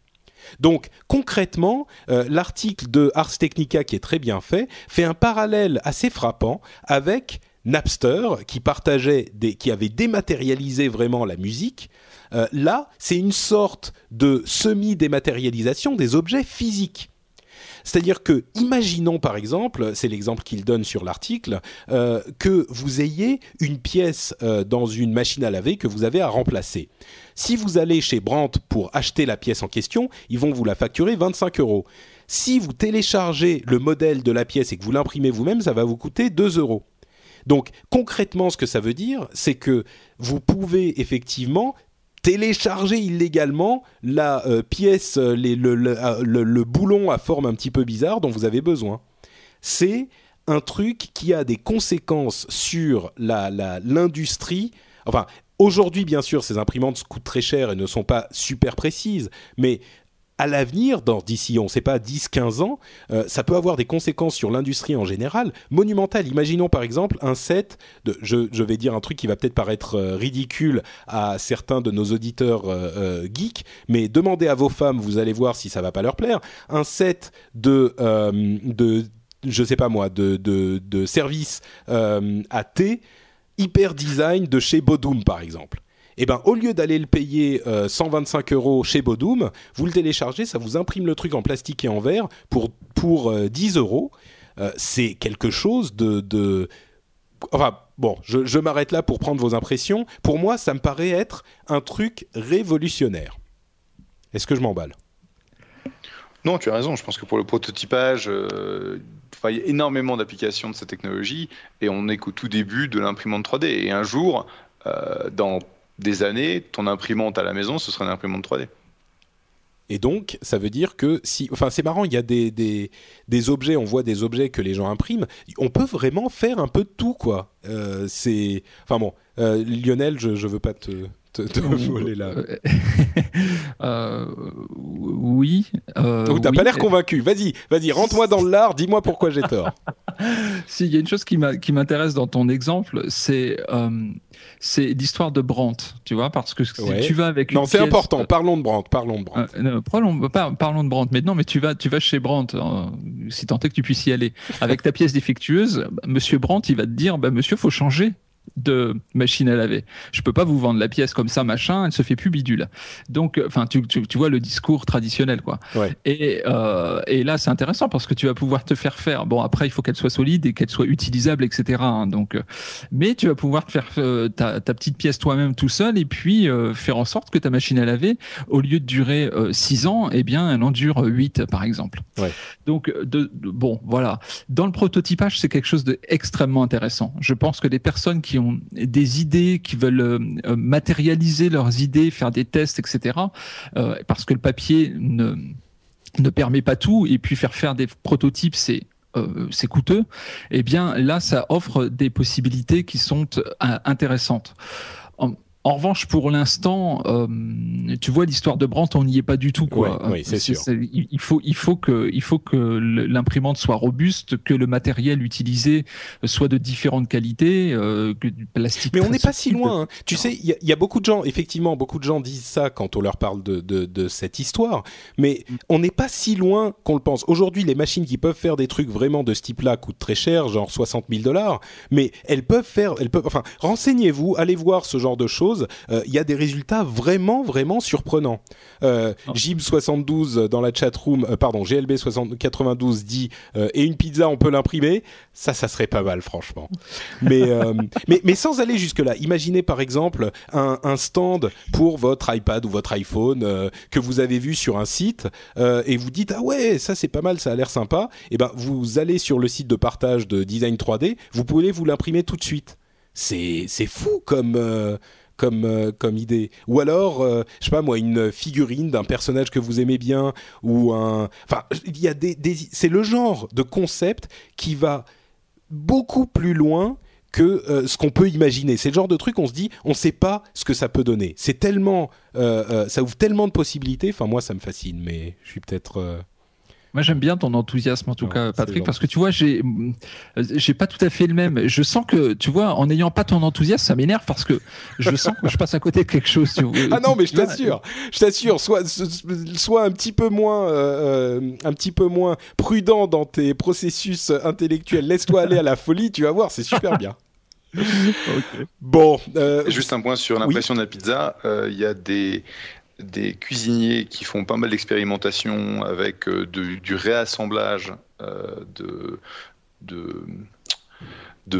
Donc concrètement, euh, l'article de Ars Technica qui est très bien fait fait un parallèle assez frappant avec Napster qui partageait des, qui avait dématérialisé vraiment la musique. Euh, là, c'est une sorte de semi-dématérialisation des objets physiques. C'est-à-dire que, imaginons par exemple, c'est l'exemple qu'il donne sur l'article, euh, que vous ayez une pièce euh, dans une machine à laver que vous avez à remplacer. Si vous allez chez Brandt pour acheter la pièce en question, ils vont vous la facturer 25 euros. Si vous téléchargez le modèle de la pièce et que vous l'imprimez vous-même, ça va vous coûter 2 euros. Donc concrètement, ce que ça veut dire, c'est que vous pouvez effectivement télécharger illégalement la euh, pièce, euh, euh, le- boulon à forme un petit peu bizarre dont vous avez besoin. C'est un truc qui a des conséquences sur la- la- l'industrie. enfin, aujourd'hui, bien sûr, ces imprimantes coûtent très cher et ne sont pas super précises, mais à l'avenir, dans d'ici, on ne sait pas, 10-15 ans, euh, ça peut avoir des conséquences sur l'industrie en général monumentales. Imaginons par exemple un set, de, je, vais dire un truc qui va peut-être paraître euh, ridicule à certains de nos auditeurs euh, geeks, mais demandez à vos femmes, vous allez voir si ça va pas leur plaire, un set de, de je sais pas moi, de, de, de services euh, à thé hyper design de chez Bodum par exemple. Eh ben, au lieu d'aller le payer euh, 125 euros chez Bodum, vous le téléchargez, ça vous imprime le truc en plastique et en verre pour, pour euh, 10 euros. Euh, c'est quelque chose de, de... Enfin, bon, je, je m'arrête là pour prendre vos impressions. Pour moi, ça me paraît être un truc révolutionnaire. Est-ce que je m'emballe? Non, tu as raison. Je pense que pour le prototypage, euh, il y a énormément d'applications de cette technologie et on n'est qu'au tout début de l'imprimante 3D. Et un jour, euh, dans des années, ton imprimante à la maison, ce sera une imprimante 3D. Et donc, ça veut dire que si, enfin, c'est marrant, il y a des, des, objets, on voit des objets que les gens impriment. On peut vraiment faire un peu de tout, quoi. Euh, c'est, enfin bon, euh, Lionel, je, je veux pas te, voler là. Euh, oui. Euh, Oh, t'as oui. pas l'air convaincu. Vas-y, vas-y, rentre-moi dans l'art. Dis-moi pourquoi j'ai tort. Si, il y a une chose qui m'intéresse dans ton exemple, c'est euh, c'est l'histoire de Brandt, tu vois, parce que si Ouais. tu vas avec une Non, c'est pièce- important. Parlons de Brandt. Parlons de Brandt. Euh, non, parlons, par- parlons de Brandt. Mais non, mais tu vas, tu vas chez Brandt, euh, si tant est que tu puisses y aller, avec ta pièce défectueuse. Monsieur Brandt, il va te dire, bah, monsieur, faut changer de machine à laver. Je peux pas vous vendre la pièce comme ça, machin, elle se fait plus bidule. Donc, euh, enfin, tu, tu, tu vois le discours traditionnel, quoi. Ouais. Et, euh, et là, c'est intéressant parce que tu vas pouvoir te faire faire. Bon, après, il faut qu'elle soit solide et qu'elle soit utilisable, etc. hein, donc, euh, mais tu vas pouvoir te faire euh, ta, ta petite pièce toi-même tout seul et puis euh, faire en sorte que ta machine à laver, au lieu de durer 6 ans, eh bien, elle en dure 8, par exemple. Ouais. Donc, de, de- bon, voilà. Dans le prototypage, c'est quelque chose d'extrêmement intéressant. Je pense que les personnes qui ont des idées, qui veulent euh, matérialiser leurs idées, faire des tests, etc., euh, parce que le papier ne, permet pas tout, et puis faire faire des prototypes, c'est euh, coûteux, eh bien là, ça offre des possibilités qui sont intéressantes. En, revanche, pour l'instant, euh, tu vois, l'histoire de Brandt, on n'y est pas du tout. Quoi. Ouais, oui, c'est sûr. il faut, il faut que, il faut que le- l'imprimante soit robuste, que le matériel utilisé soit de différentes qualités, euh, que du plastique. Mais on n'est pas si loin. hein. Tu sais, il y, a- il y a beaucoup de gens, effectivement, beaucoup de gens disent ça quand on leur parle de, de, de cette histoire, mais on n'est pas si loin qu'on le pense. Aujourd'hui, les machines qui peuvent faire des trucs vraiment de ce type-là coûtent très cher, genre 60 000 dollars, mais elles peuvent faire, elles peuvent, enfin, renseignez-vous, allez voir ce genre de choses. Euh, Il y a des résultats vraiment, vraiment surprenants. Euh, Jib72 dans la chatroom, euh, pardon, GLB92 dit euh, et une pizza, on peut l'imprimer. Ça, ça serait pas mal, franchement. Mais, mais, mais sans aller jusque-là, imaginez par exemple un, un stand pour votre iPad ou votre iPhone que vous avez vu sur un site et vous dites ah ouais ça c'est pas mal, ça a l'air sympa. Et ben vous allez sur le site de partage de design 3D, vous pouvez vous l'imprimer tout de suite. C'est c'est fou comme euh, comme euh, comme idée. Ou alors euh, je sais pas moi une figurine d'un personnage que vous aimez bien ou un enfin il y a des, des c'est le genre de concept qui va beaucoup plus loin que euh, ce qu'on peut imaginer. C'est le genre de truc, on se dit, on ne sait pas ce que ça peut donner. C'est tellement, euh, ça ouvre tellement de possibilités. Enfin, moi, ça me fascine, mais je suis peut-être. Moi, j'aime bien ton enthousiasme, en tout Ouais, cas, Patrick, parce que tu vois, j'ai, euh, j'ai pas tout à fait le même. Je sens que, tu vois, en n'ayant pas ton enthousiasme, ça m'énerve parce que je sens que je passe à côté de quelque chose. tu vois. Ah non, mais je t'assure, je t'assure, sois, sois un petit peu moins, euh, euh, un petit peu moins prudent dans tes processus intellectuels. Laisse-toi aller à la folie, tu vas voir, c'est super bien. Bon, euh, Juste un point sur l'impression de la pizza. euh, Il y a des, des cuisiniers qui font pas mal d'expérimentations avec euh, de- du réassemblage euh, de, de, de.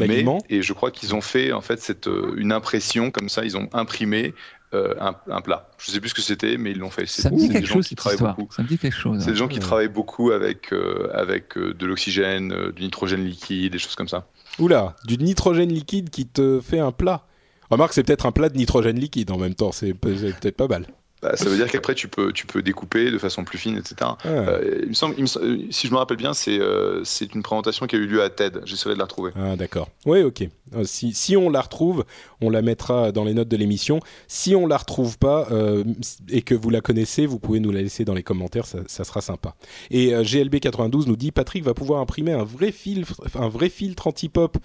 Et je crois qu'ils ont fait en fait cette, euh, une impression comme ça. Ils ont imprimé euh, un, un, plat. Je sais plus ce que c'était, mais ils l'ont fait. Ça me dit quelque chose cette histoire. Beaucoup. Ça me dit quelque chose. C'est des gens qui travaillent beaucoup avec euh, avec euh, de l'oxygène, euh, du nitrogène liquide, des choses comme ça. Oula, du nitrogène liquide qui te fait un plat. Remarque, c'est peut-être un plat de nitrogène liquide en même temps. C'est peut-être pas mal. Bah, ça veut dire qu'après tu peux tu peux découper de façon plus fine, etc. Euh, il me semble, il me, si je me rappelle bien, c'est euh, c'est une présentation qui a eu lieu à TED. J'essaierai de la retrouver. Ah d'accord. Oui, ok. Euh, si si on la retrouve, on la mettra dans les notes de l'émission. Si on la retrouve pas euh, et que vous la connaissez, vous pouvez nous la laisser dans les commentaires, ça, ça sera sympa. Et euh, GLB92 nous dit Patrick va pouvoir imprimer un vrai filtre un vrai filtre anti-pop.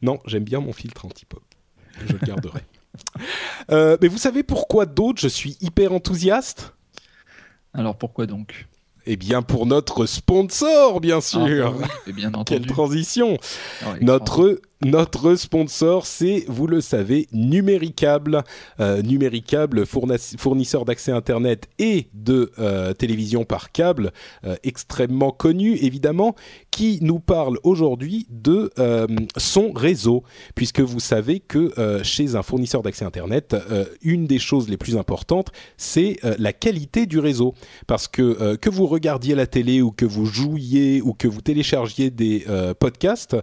Non, j'aime bien mon filtre anti-pop. Je le garderai. Euh, mais vous savez pourquoi d'autres je suis hyper enthousiaste? Alors pourquoi donc? Eh bien, pour notre sponsor, bien sûr. Ah, oui, bien Quelle transition. Ah oui, notre notre sponsor, c'est, vous le savez, Numéricable. Euh, Numéricable, fournisseur d'accès Internet et de euh, télévision par câble, euh, extrêmement connu, évidemment, qui nous parle aujourd'hui de euh, son réseau. Puisque vous savez que chez un fournisseur d'accès Internet, une des choses les plus importantes, c'est la qualité du réseau. Parce que que vous regardiez la télé ou que vous jouiez ou que vous téléchargiez des podcasts,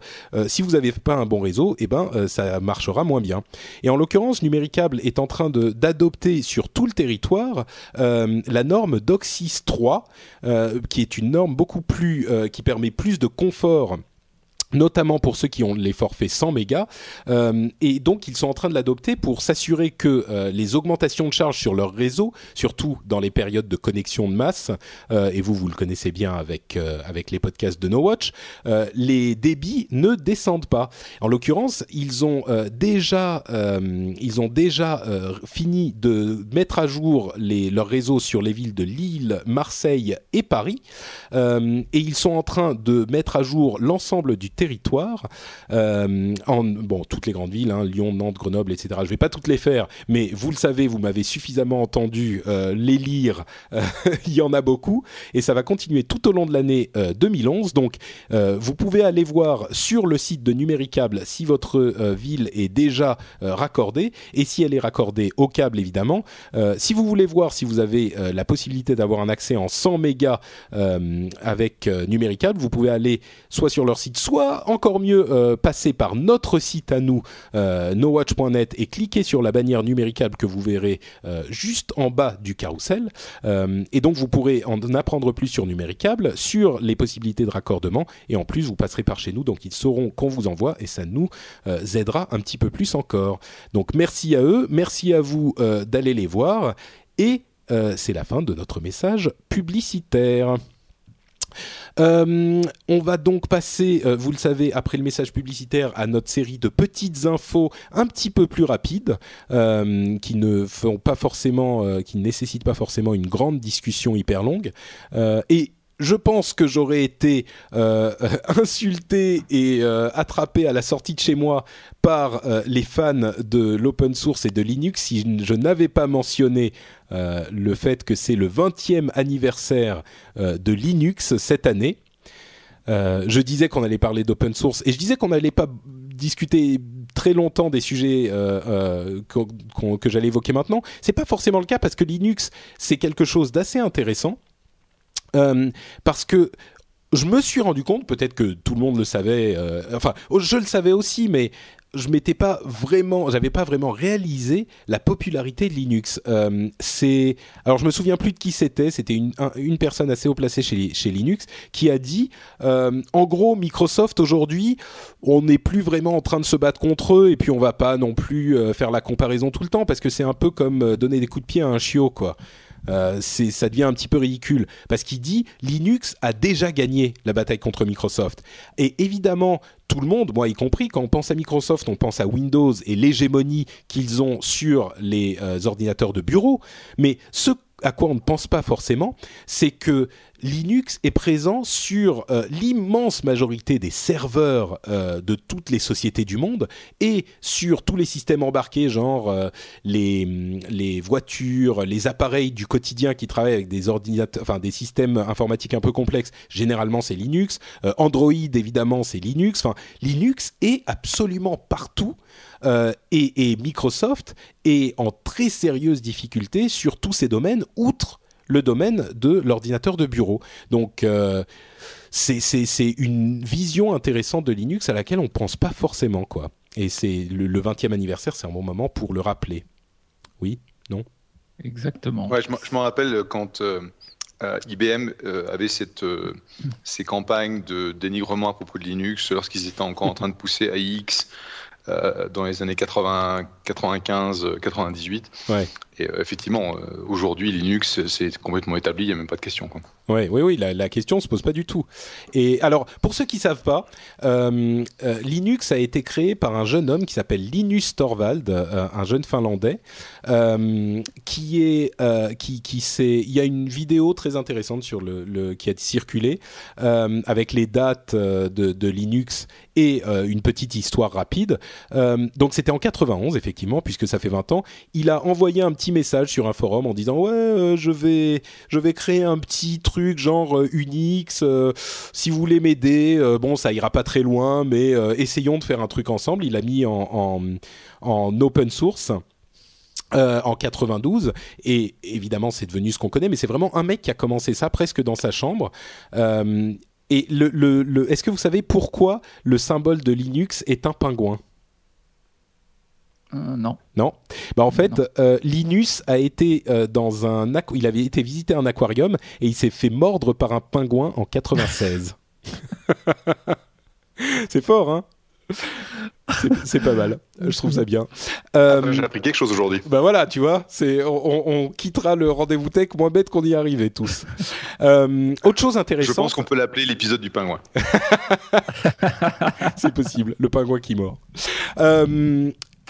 si vous n'avez pas un bon réseau, eh ben euh, ça marchera moins bien. Et en l'occurrence, Numéricable est en train d'adopter sur tout le territoire euh, la norme DOCSIS 3, euh, qui est une norme beaucoup plus qui permet plus de confort notamment pour ceux qui ont les forfaits 100 mégas, euh, et donc ils sont en train de l'adopter pour s'assurer que euh, les augmentations de charges sur leur réseau, surtout dans les périodes de connexion de masse, euh, et vous vous le connaissez bien avec avec les podcasts de No Watch, les débits ne descendent pas. En l'occurrence, ils ont déjà ils ont déjà fini de mettre à jour les leur réseau sur les villes de Lille, Marseille et Paris, et ils sont en train de mettre à jour l'ensemble du territoire euh, en bon toutes les grandes villes hein, Lyon Nantes Grenoble etc je vais pas toutes les faire mais vous le savez vous m'avez suffisamment entendu euh, les lire euh, il y en a beaucoup et ça va continuer tout au long de l'année 2011 donc vous pouvez aller voir sur le site de Numéricable si votre ville est déjà raccordée et si elle est raccordée au câble évidemment. Si vous voulez voir si vous avez la possibilité d'avoir un accès en 100 mégas avec Numéricable vous pouvez aller soit sur leur site soit encore mieux euh, passer par notre site à nous, euh, nowatch.net, et cliquer sur la bannière numéricable que vous verrez euh, juste en bas du carrousel. Euh, et donc vous pourrez en apprendre plus sur numéricable, sur les possibilités de raccordement, et en plus vous passerez par chez nous, donc ils sauront qu'on vous envoie, et ça nous euh, aidera un petit peu plus encore. Donc merci à eux, merci à vous d'aller les voir, et c'est la fin de notre message publicitaire. Euh, on va donc passer, euh, vous le savez, après le message publicitaire, à notre série de petites infos un petit peu plus rapides, euh, qui ne font pas forcément, qui ne nécessitent pas forcément une grande discussion hyper longue. Et je pense que j'aurais été insulté et attrapé à la sortie de chez moi par les fans de l'open source et de Linux si je n'avais pas mentionné le fait que c'est le 20e anniversaire euh, de Linux cette année. Euh, je disais qu'on allait parler d'open source et je disais qu'on n'allait pas discuter très longtemps des sujets euh, euh, que j'allais évoquer maintenant. C'est pas forcément le cas parce que Linux c'est quelque chose d'assez intéressant euh, parce que je me suis rendu compte, peut-être que tout le monde le savait, euh, enfin, je le savais aussi, mais je m'étais pas vraiment, j'avais pas vraiment réalisé la popularité de Linux. Euh, c'est, alors je me souviens plus de qui c'était. C'était une, un, une personne assez haut placée chez, chez Linux qui a dit, euh, en gros, Microsoft aujourd'hui, on n'est plus vraiment en train de se battre contre eux et puis on va pas non plus euh, faire la comparaison tout le temps parce que c'est un peu comme donner des coups de pied à un chiot, quoi. Euh, ça devient un petit peu ridicule parce qu'il dit Linux a déjà gagné la bataille contre Microsoft. Et évidemment, tout le monde, moi y compris, quand on pense à Microsoft, on pense à Windows et l'hégémonie qu'ils ont sur les euh, ordinateurs de bureau. Mais ce à quoi on ne pense pas forcément, c'est que Linux est présent sur euh, l'immense majorité des serveurs euh, de toutes les sociétés du monde et sur tous les systèmes embarqués, genre euh, les, voitures, les appareils du quotidien qui travaillent avec des ordinateurs, enfin des systèmes informatiques un peu complexes. Généralement, c'est Linux. Android, évidemment, c'est Linux. Enfin, Linux est absolument partout. et, et Microsoft est en très sérieuse difficulté sur tous ces domaines, outre le domaine de l'ordinateur de bureau. Donc euh, c'est une vision intéressante de Linux à laquelle on ne pense pas forcément quoi. Et c'est le, 20e anniversaire, c'est un bon moment pour le rappeler. Oui, non? Exactement. Ouais, je m'en rappelle quand euh, euh, IBM avait cette, ces campagnes de dénigrement à propos de Linux lorsqu'ils étaient encore en train de pousser AIX dans les années 80, 95, 98. Ouais. Et euh, effectivement, euh, aujourd'hui, Linux, c'est complètement établi, il n'y a même pas de question. Quoi. Ouais, oui, oui, la, la question se pose pas du tout. Et alors, pour ceux qui savent pas, euh, Linux a été créé par un jeune homme qui s'appelle Linus Torvald, un jeune Finlandais, qui est, qui, qui c'est, il y a une vidéo très intéressante sur le qui a circulé avec les dates de, de Linux et une petite histoire rapide. donc, c'était en 91 effectivement, puisque ça fait 20 ans. Il a envoyé un petit message sur un forum en disant ouais euh, je vais je vais créer un petit truc genre euh, Unix euh, si vous voulez m'aider bon ça ira pas très loin mais essayons de faire un truc ensemble. Il a mis en, en, open source en 92 et évidemment c'est devenu ce qu'on connaît mais c'est vraiment un mec qui a commencé ça presque dans sa chambre. Et le, le est-ce que vous savez pourquoi le symbole de Linux est un pingouin? Euh, non. Non. Bah en fait, euh, Linus a été euh, dans un il avait été visiter un aquarium et il s'est fait mordre par un pingouin en 96. c'est fort, hein? C'est pas mal. Je trouve ça bien. J'ai appris quelque chose aujourd'hui. Bah voilà, tu vois, c'est on, on, quittera le rendez-vous tech moins bête qu'on y arrivait tous. autre chose intéressante. Je pense qu'on peut l'appeler l'épisode du pingouin. c'est possible, le pingouin qui mord.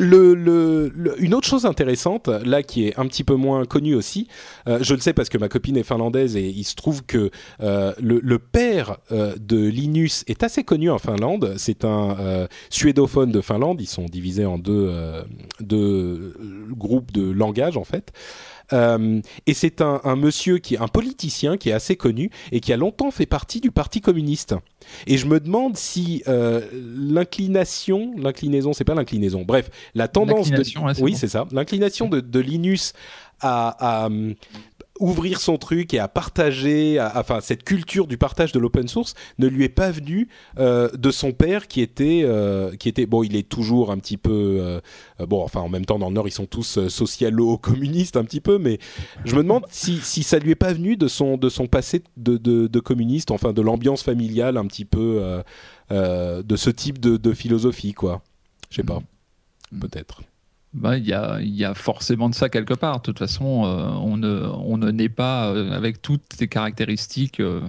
Euh, le, le, une autre chose intéressante, là, qui est un petit peu moins connue aussi, euh, je le sais parce que ma copine est finlandaise et il se trouve que euh, le, le, père euh, de Linus est assez connu en Finlande. C'est un euh, suédophone de Finlande. Ils sont divisés en deux, euh, deux groupes de langage, en fait. Euh, et c'est un, un, monsieur qui est un politicien qui est assez connu et qui a longtemps fait partie du Parti communiste. Et je me demande si euh, l'inclination, l'inclinaison, c'est pas l'inclinaison. Bref, la tendance de, oui, c'est ça, l'inclination de, de Linus à, à, ouvrir son truc et à partager, enfin cette culture du partage de l'open source ne lui est pas venue euh, de son père qui était, euh, qui était, bon, il est toujours un petit peu, euh, bon, enfin en même temps dans le Nord ils sont tous socialo-communistes un petit peu, mais je me demande si, si ça lui est pas venu de son, de son passé de, de, de communiste, enfin de l'ambiance familiale un petit peu de ce type de, de philosophie, quoi. Je sais pas, mm. Bah, il y, a, y a forcément de ça quelque part. De toute façon, euh, on ne on ne naît pas euh, avec toutes ces caractéristiques. Euh,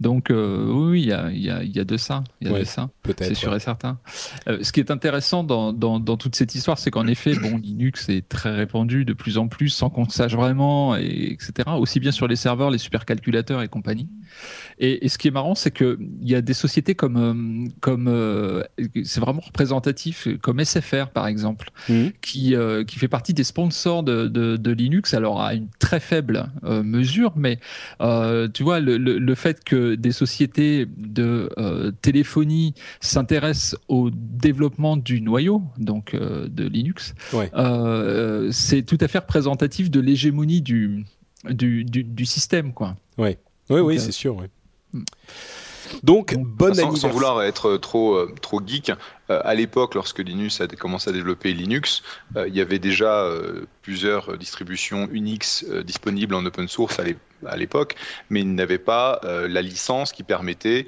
donc oui, il y a, y, a, y a de ça. Il y a de ça. C'est sûr et certain. ce qui est intéressant dans, dans, dans toute cette histoire, c'est qu'en effet, bon, Linux est très répandu de plus en plus sans qu'on sache vraiment, et, etc. Aussi bien sur les serveurs, les supercalculateurs et compagnie. Et, et ce qui est marrant, c'est que il y a des sociétés comme comme c'est vraiment représentatif, comme SFR par exemple, mmh. qui euh, qui, fait partie des sponsors de, Linux, alors à une très faible euh, mesure, mais euh, tu vois, le, fait que des sociétés de téléphonie s'intéressent au développement du noyau, donc de Linux, c'est tout à fait représentatif de l'hégémonie du du, système, quoi. Ouais. Oui, oui, c'est sûr. Hmm. Donc, bonne sans, sans, vouloir être trop, euh, trop geek, euh, à l'époque, lorsque Linux a commencé à développer Linux, euh, il y avait déjà plusieurs distributions Unix disponibles en open source à l'époque, mais il n'avait pas la licence qui permettait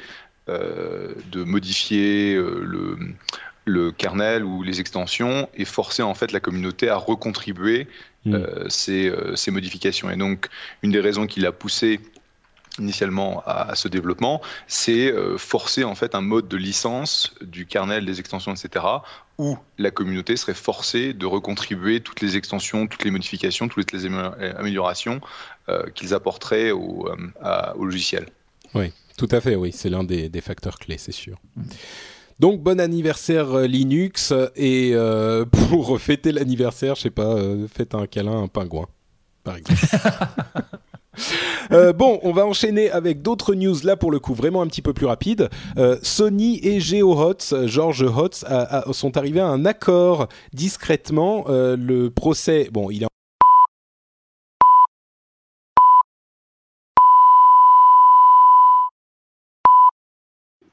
de modifier le, le kernel ou les extensions et forcer en fait la communauté à recontribuer mmh. ces, ces, modifications. Et donc, une des raisons qui l'a poussé initialement à, ce développement, c'est forcer en fait un mode de licence du kernel, des extensions, etc., où la communauté serait forcée de recontribuer toutes les extensions, toutes les modifications, toutes les améliorations qu'ils apporteraient au, au logiciel. Oui, tout à fait, oui, c'est l'un des, facteurs clés, c'est sûr. Donc bon anniversaire euh, Linux et euh, pour fêter l'anniversaire, je sais pas, euh, faites un câlin à un pingouin, par exemple. bon, on va enchaîner avec d'autres news là pour le coup vraiment un petit peu plus rapide. Sony et GeoHots, George Hotz, sont arrivés à un accord discrètement. le procès, bon, il est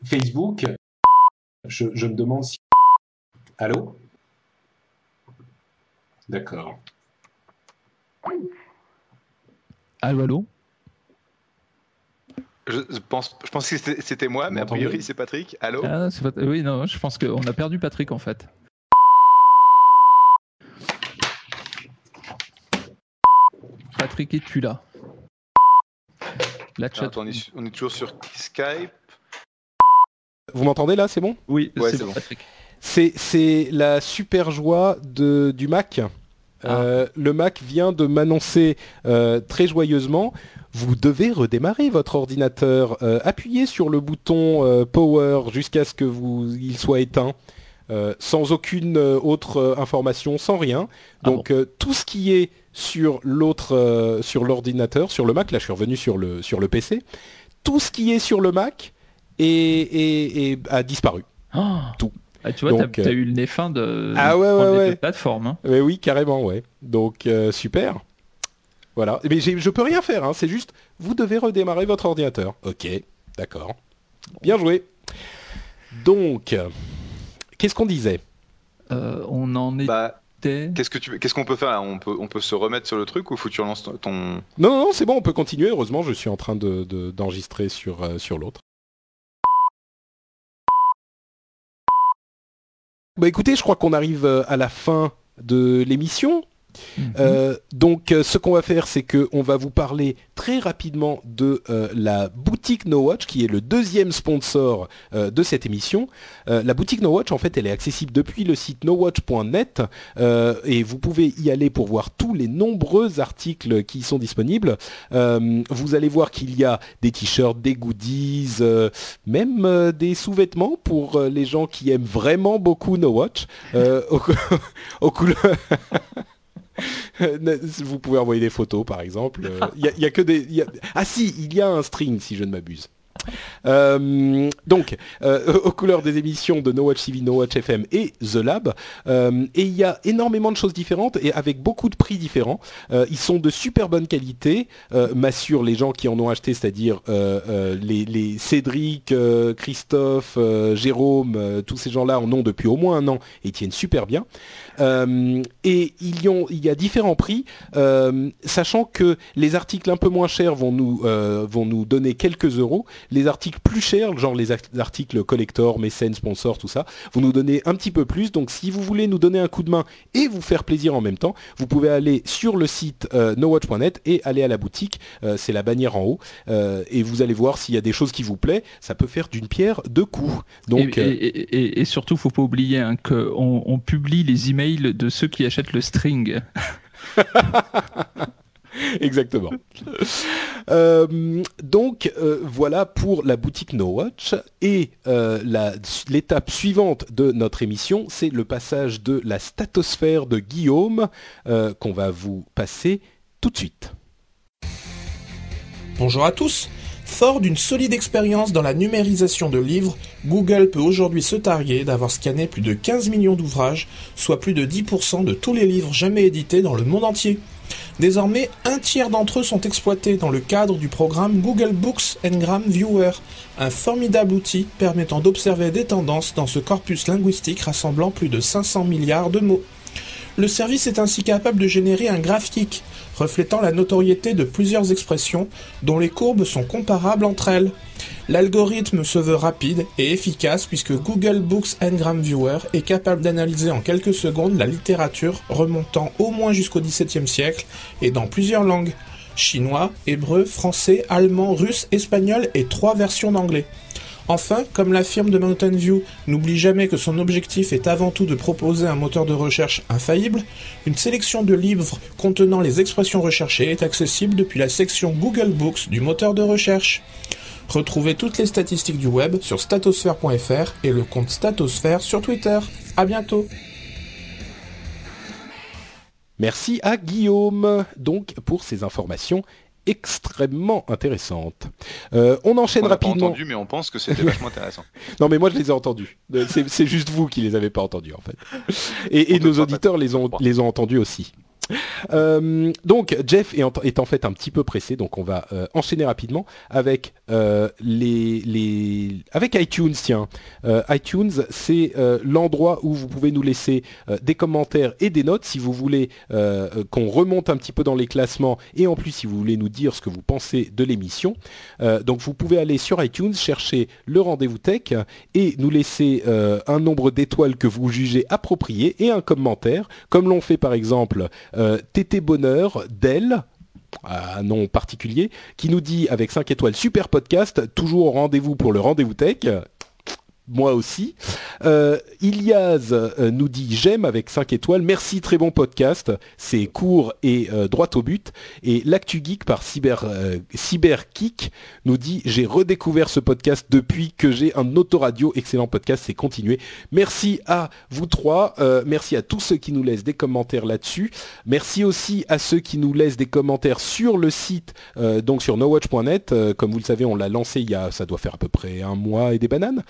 Facebook, je, me demande si... Allô? D'accord. Allô, allô je pense, je pense que c'était moi, mais a priori c'est Patrick. Allô ah, Oui, non, je pense qu'on a perdu Patrick en fait. Patrick, es-tu là? La chat. on, est, on est toujours sur Skype. Vous m'entendez là, c'est bon? Oui, c'est bon. C'est la super joie de, du Mac. Ah. Euh, le Mac vient de m'annoncer euh, très joyeusement, vous devez redémarrer votre ordinateur. Euh, appuyez sur le bouton Power jusqu'à ce que vous, il soit éteint. sans aucune autre information, sans rien. Ah Donc tout ce qui est sur l'autre, sur l'ordinateur, sur le Mac, là je suis revenu sur le, sur le PC, tout ce qui est sur le Mac a disparu. Oh. Tout. Ah, tu vois, tu as, eu le nez fin de, ah ouais, ouais, ouais. plateforme. Hein. oui, carrément, ouais. Donc, euh, super. Voilà. Mais je peux rien faire, hein. c'est juste, vous devez redémarrer votre ordinateur. Ok, d'accord. Bien joué. Donc, qu'est-ce qu'on disait? Euh, On en est. Bah, qu'est-ce que tu, qu'est-ce qu'on peut faire On peut, on peut se remettre sur le truc ou faut que tu relances ton. Non, non, non c'est bon, on peut continuer. Heureusement, je suis en train de, d'enregistrer sur, euh, sur l'autre. Bah écoutez, je crois qu'on arrive euh, à la fin de l'émission. Euh, donc, euh, ce qu'on va faire, c'est qu'on va vous parler très rapidement de euh, la boutique No Watch, qui est le deuxième sponsor de cette émission. la boutique No Watch, en fait, elle est accessible depuis le site nowatch.net et vous pouvez y aller pour voir tous les nombreux articles qui y sont disponibles. vous allez voir qu'il y a des t-shirts, des goodies, même des sous-vêtements pour les gens qui aiment vraiment beaucoup No Watch. Au, au couleurs vous pouvez envoyer des photos, par exemple. Il euh, y, a que des. Ah si, il y a un string, si je ne m'abuse. Euh, donc, euh, aux couleurs des émissions de No Watch TV, No Watch FM et The Lab. Et il y a énormément de choses différentes et avec beaucoup de prix différents. ils sont de super bonne qualité, m'assurent les gens qui en ont acheté, c'est-à-dire les, les, Cédric, Christophe, Jérôme, tous ces gens-là en ont depuis au moins un an et tiennent super bien. Et il y, a différents prix, sachant que les articles un peu moins chers vont nous, vont nous donner quelques euros les articles plus chers, genre les articles collector, mécènes, sponsors, tout ça, vous nous donnez un petit peu plus. Donc si vous voulez nous donner un coup de main et vous faire plaisir en même temps, vous pouvez aller sur le site euh, nowatch.net et aller à la boutique. Euh, c'est la bannière en haut euh, et vous allez voir s'il y a des choses qui vous plaisent. Ça peut faire d'une pierre deux coups. Donc et, et, et, surtout, faut pas oublier hein, qu'on on publie les emails de ceux qui achètent le string. Exactement. Euh, donc euh, voilà pour la boutique No Watch et euh, l'étape suivante de notre émission, c'est le passage de la statosphère de Guillaume qu'on va vous passer tout de suite. Bonjour à tous. Fort d'une solide expérience dans la numérisation de livres, Google peut aujourd'hui se targuer d'avoir scanné plus de 15 millions d'ouvrages, soit plus de 10% de tous les livres jamais édités dans le monde entier. Désormais, un tiers d'entre eux sont exploités dans le cadre du programme Google Books Ngram Viewer, un formidable outil permettant d'observer des tendances dans ce corpus linguistique rassemblant plus de 500 milliards de mots. Le service est ainsi capable de générer un graphique reflétant la notoriété de plusieurs expressions dont les courbes sont comparables entre elles. L'algorithme se veut rapide et efficace puisque Google Books Ngram Viewer est capable d'analyser en quelques secondes la littérature remontant au moins jusqu'au XVIIe siècle et dans plusieurs langues. chinois, hébreu, français, allemand, russe, espagnol et trois versions d'anglais. Enfin, comme l'affirme de Mountain View, n'oublie jamais que son objectif est avant tout de proposer un moteur de recherche infaillible, une sélection de livres contenant les expressions recherchées est accessible depuis la section Google Books du moteur de recherche. Retrouvez toutes les statistiques du web sur statosphère.fr et le compte Statosphère sur Twitter. À bientôt. Merci à Guillaume donc pour ces informations extrêmement intéressantes. Euh, on enchaîne On l'a pas rapidement. entendu, mais on pense que c'était vachement intéressant. Non, mais moi je les ai entendus. Euh, C'est juste vous qui les avez pas entendus en fait. Et, nos auditeurs les ont, les ont entendus aussi. Euh, donc Jeff est en, fait un petit peu pressé, donc on va euh, enchaîner rapidement avec euh, les, les avec iTunes. Tiens, iTunes c'est l'endroit où vous pouvez nous laisser des commentaires et des notes si vous voulez qu'on remonte un petit peu dans les classements et en plus si vous voulez nous dire ce que vous pensez de l'émission. Donc vous pouvez aller sur iTunes chercher le rendez-vous tech et nous laisser un nombre d'étoiles que vous jugez approprié et un commentaire, comme l'ont fait par exemple euh, TT Bonheur, Dell, un nom particulier, qui nous dit avec 5 étoiles super podcast, toujours au rendez-vous pour le rendez-vous tech. Moi aussi. Euh, Ilias euh, nous dit j'aime avec 5 étoiles. Merci, très bon podcast. C'est court et euh, droit au but. Et l'actu geek par Cyber, Cyberkick nous dit j'ai redécouvert ce podcast depuis que j'ai un autoradio. Excellent podcast, c'est continué. Merci à vous trois. Merci à tous ceux qui nous laissent des commentaires là-dessus. Merci aussi à ceux qui nous laissent des commentaires sur le site, donc sur nowatch.net. Comme vous le savez, on l'a lancé il y a, ça doit faire à peu près un mois et des bananes.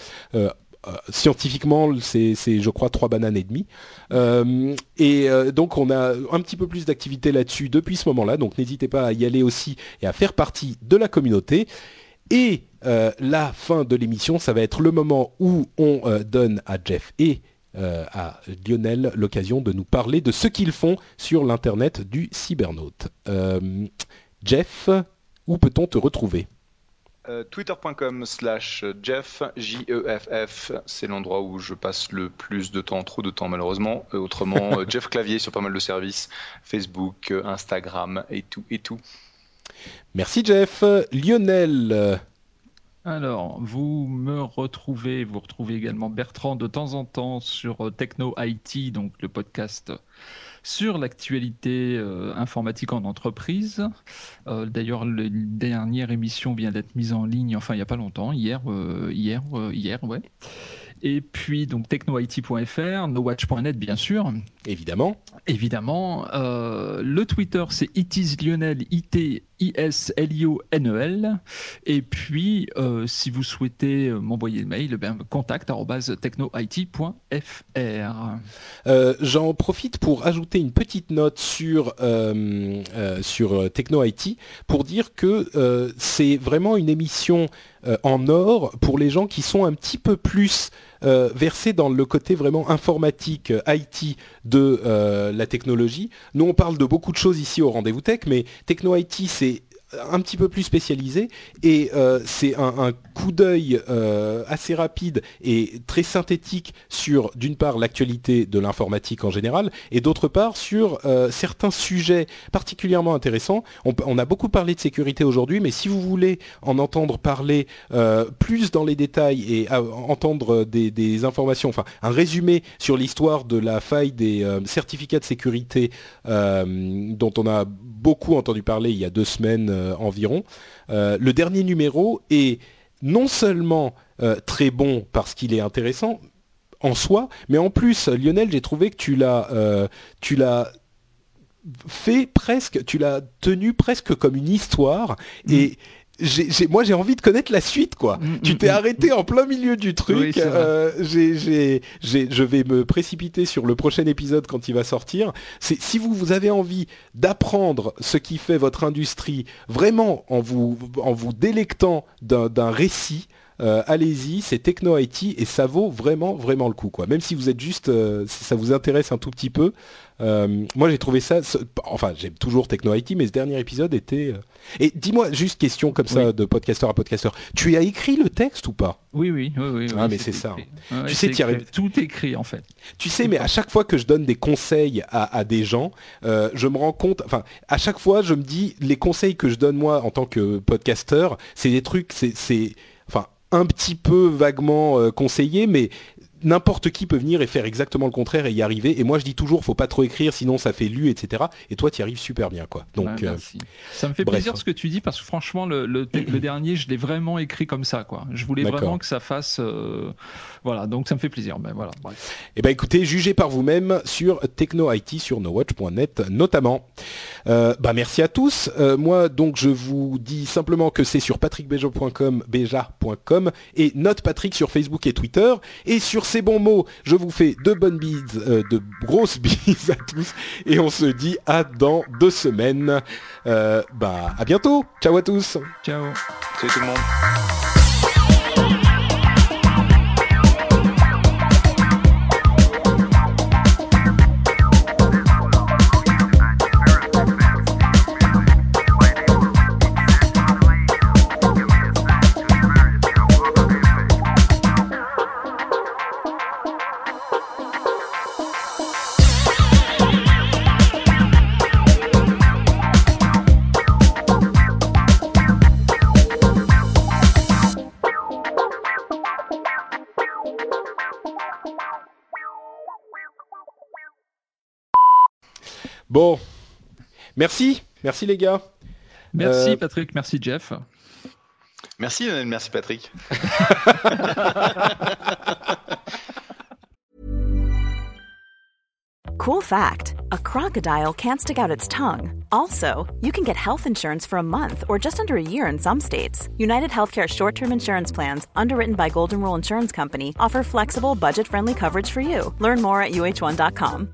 Euh, scientifiquement, c'est, je crois, trois bananes et demie. Euh, et euh, donc, on a un petit peu plus d'activité là-dessus depuis ce moment-là. Donc, n'hésitez pas à y aller aussi et à faire partie de la communauté. Et la fin de l'émission, ça va être le moment où on donne à Jeff et à Lionel l'occasion de nous parler de ce qu'ils font sur l'internet du cybernaute. Jeff, où peut-on te retrouver? Euh, Twitter.com slash Jeff, J-E-F-F, c'est l'endroit où je passe le plus de temps, trop de temps malheureusement. Euh, autrement, euh, Jeff Clavier sur pas mal de services, Facebook, euh, Instagram et tout, et tout. Merci Jeff. Lionel, Alors, vous me retrouvez, vous retrouvez également Bertrand de temps en temps sur Techno IT, donc le podcast sur l'actualité euh, informatique en entreprise. Euh, D'ailleurs, la dernière émission vient d'être mise en ligne, enfin il n'y a pas longtemps, hier, euh, hier, hier, ouais. Et puis donc technoit.fr, nowatch.net bien sûr, évidemment. évidemment. Euh, le Twitter c'est itlionel, it i s l i o n e l. Et puis euh, si vous souhaitez m'envoyer le mail, bien, contact technoit.fr. Euh, J'en profite pour ajouter une petite note sur, euh, sur euh, Techno IT pour dire que c'est vraiment une émission en or pour les gens qui sont un petit peu plus euh, versés dans le côté vraiment informatique, euh, IT de euh, la technologie. Nous, on parle de beaucoup de choses ici au Rendez-vous Tech, mais Techno IT, c'est un petit peu plus spécialisé et euh, c'est un, coup d'œil euh, assez rapide et très synthétique sur d'une part l'actualité de l'informatique en général et d'autre part sur euh, certains sujets particulièrement intéressants. On, a beaucoup parlé de sécurité aujourd'hui, mais si vous voulez en entendre parler plus dans les détails et entendre des, informations, enfin un résumé sur l'histoire de la faille des certificats de sécurité dont on a beaucoup entendu parler il y a deux semaines environ. Euh, le dernier numéro est non seulement euh, très bon parce qu'il est intéressant en soi, mais en plus, Lionel, j'ai trouvé que tu l'as, euh, tu l'as fait presque, tu l'as tenu presque comme une histoire et moi j'ai envie de connaître la suite quoi. Mm, tu mm, t'es mm, arrêté en plein milieu du truc. Oui, euh, je vais me précipiter sur le prochain épisode quand il va sortir. C'est si vous, vous avez envie d'apprendre ce qui fait votre industrie vraiment en vous, en vous délectant d'un, d'un récit. euh, allez-y, c'est Techno IT et ça vaut vraiment vraiment le coup quoi. Même si vous êtes juste, euh, si ça vous intéresse un tout petit peu, euh, moi j'ai trouvé ça, enfin j'aime toujours Techno IT, mais ce dernier épisode était. euh, Et dis-moi juste question comme ça Oui. de podcasteur à podcasteur, tu as écrit le texte ou pas? Oui, oui, oui, oui. Ah, oui, mais c'est ça. Tu sais, écrit. Tout écrit en fait. Tu sais, mais à chaque fois que je donne des conseils à, à des gens, euh, je me rends compte, enfin, à chaque fois, je me dis, les conseils que je donne moi en tant que podcasteur, c'est des trucs, c'est, enfin, un petit peu vaguement conseillé, mais n'importe qui peut venir et faire exactement le contraire et y arriver. Et moi, je dis toujours, faut pas trop écrire, sinon ça fait lu, etc. Et toi, tu y arrives super bien, quoi. Donc, Ouais, euh. Ça me fait bref. plaisir ce que tu dis parce que franchement, le, le, le dernier, je l'ai vraiment écrit comme ça, quoi. Je voulais vraiment que ça fasse, euh, voilà. Donc ça me fait plaisir. Ben voilà. bref. Eh ben écoutez, jugez par vous-même sur Techno IT sur nowatch.net notamment. Euh, bah merci à tous. Moi donc je vous dis simplement que c'est sur patrickbeja.com beja.com et note Patrick sur Facebook et Twitter. Et sur ces bons mots, je vous fais de bonnes bises, euh, de grosses bises à tous et on se dit à dans deux semaines. Euh, bah à bientôt. Ciao à tous. Ciao. Salut tout le monde. Bon, merci, merci les gars. Merci Euh, Patrick, merci Jeff. Merci Lionel, merci Patrick. Cool fact a crocodile can't stick out its tongue. Also, you can get health insurance for a month or just under a year in some states. United Healthcare short term insurance plans, underwritten by Golden Rule Insurance Company, offer flexible, budget friendly coverage for you. Learn more at uh1.com.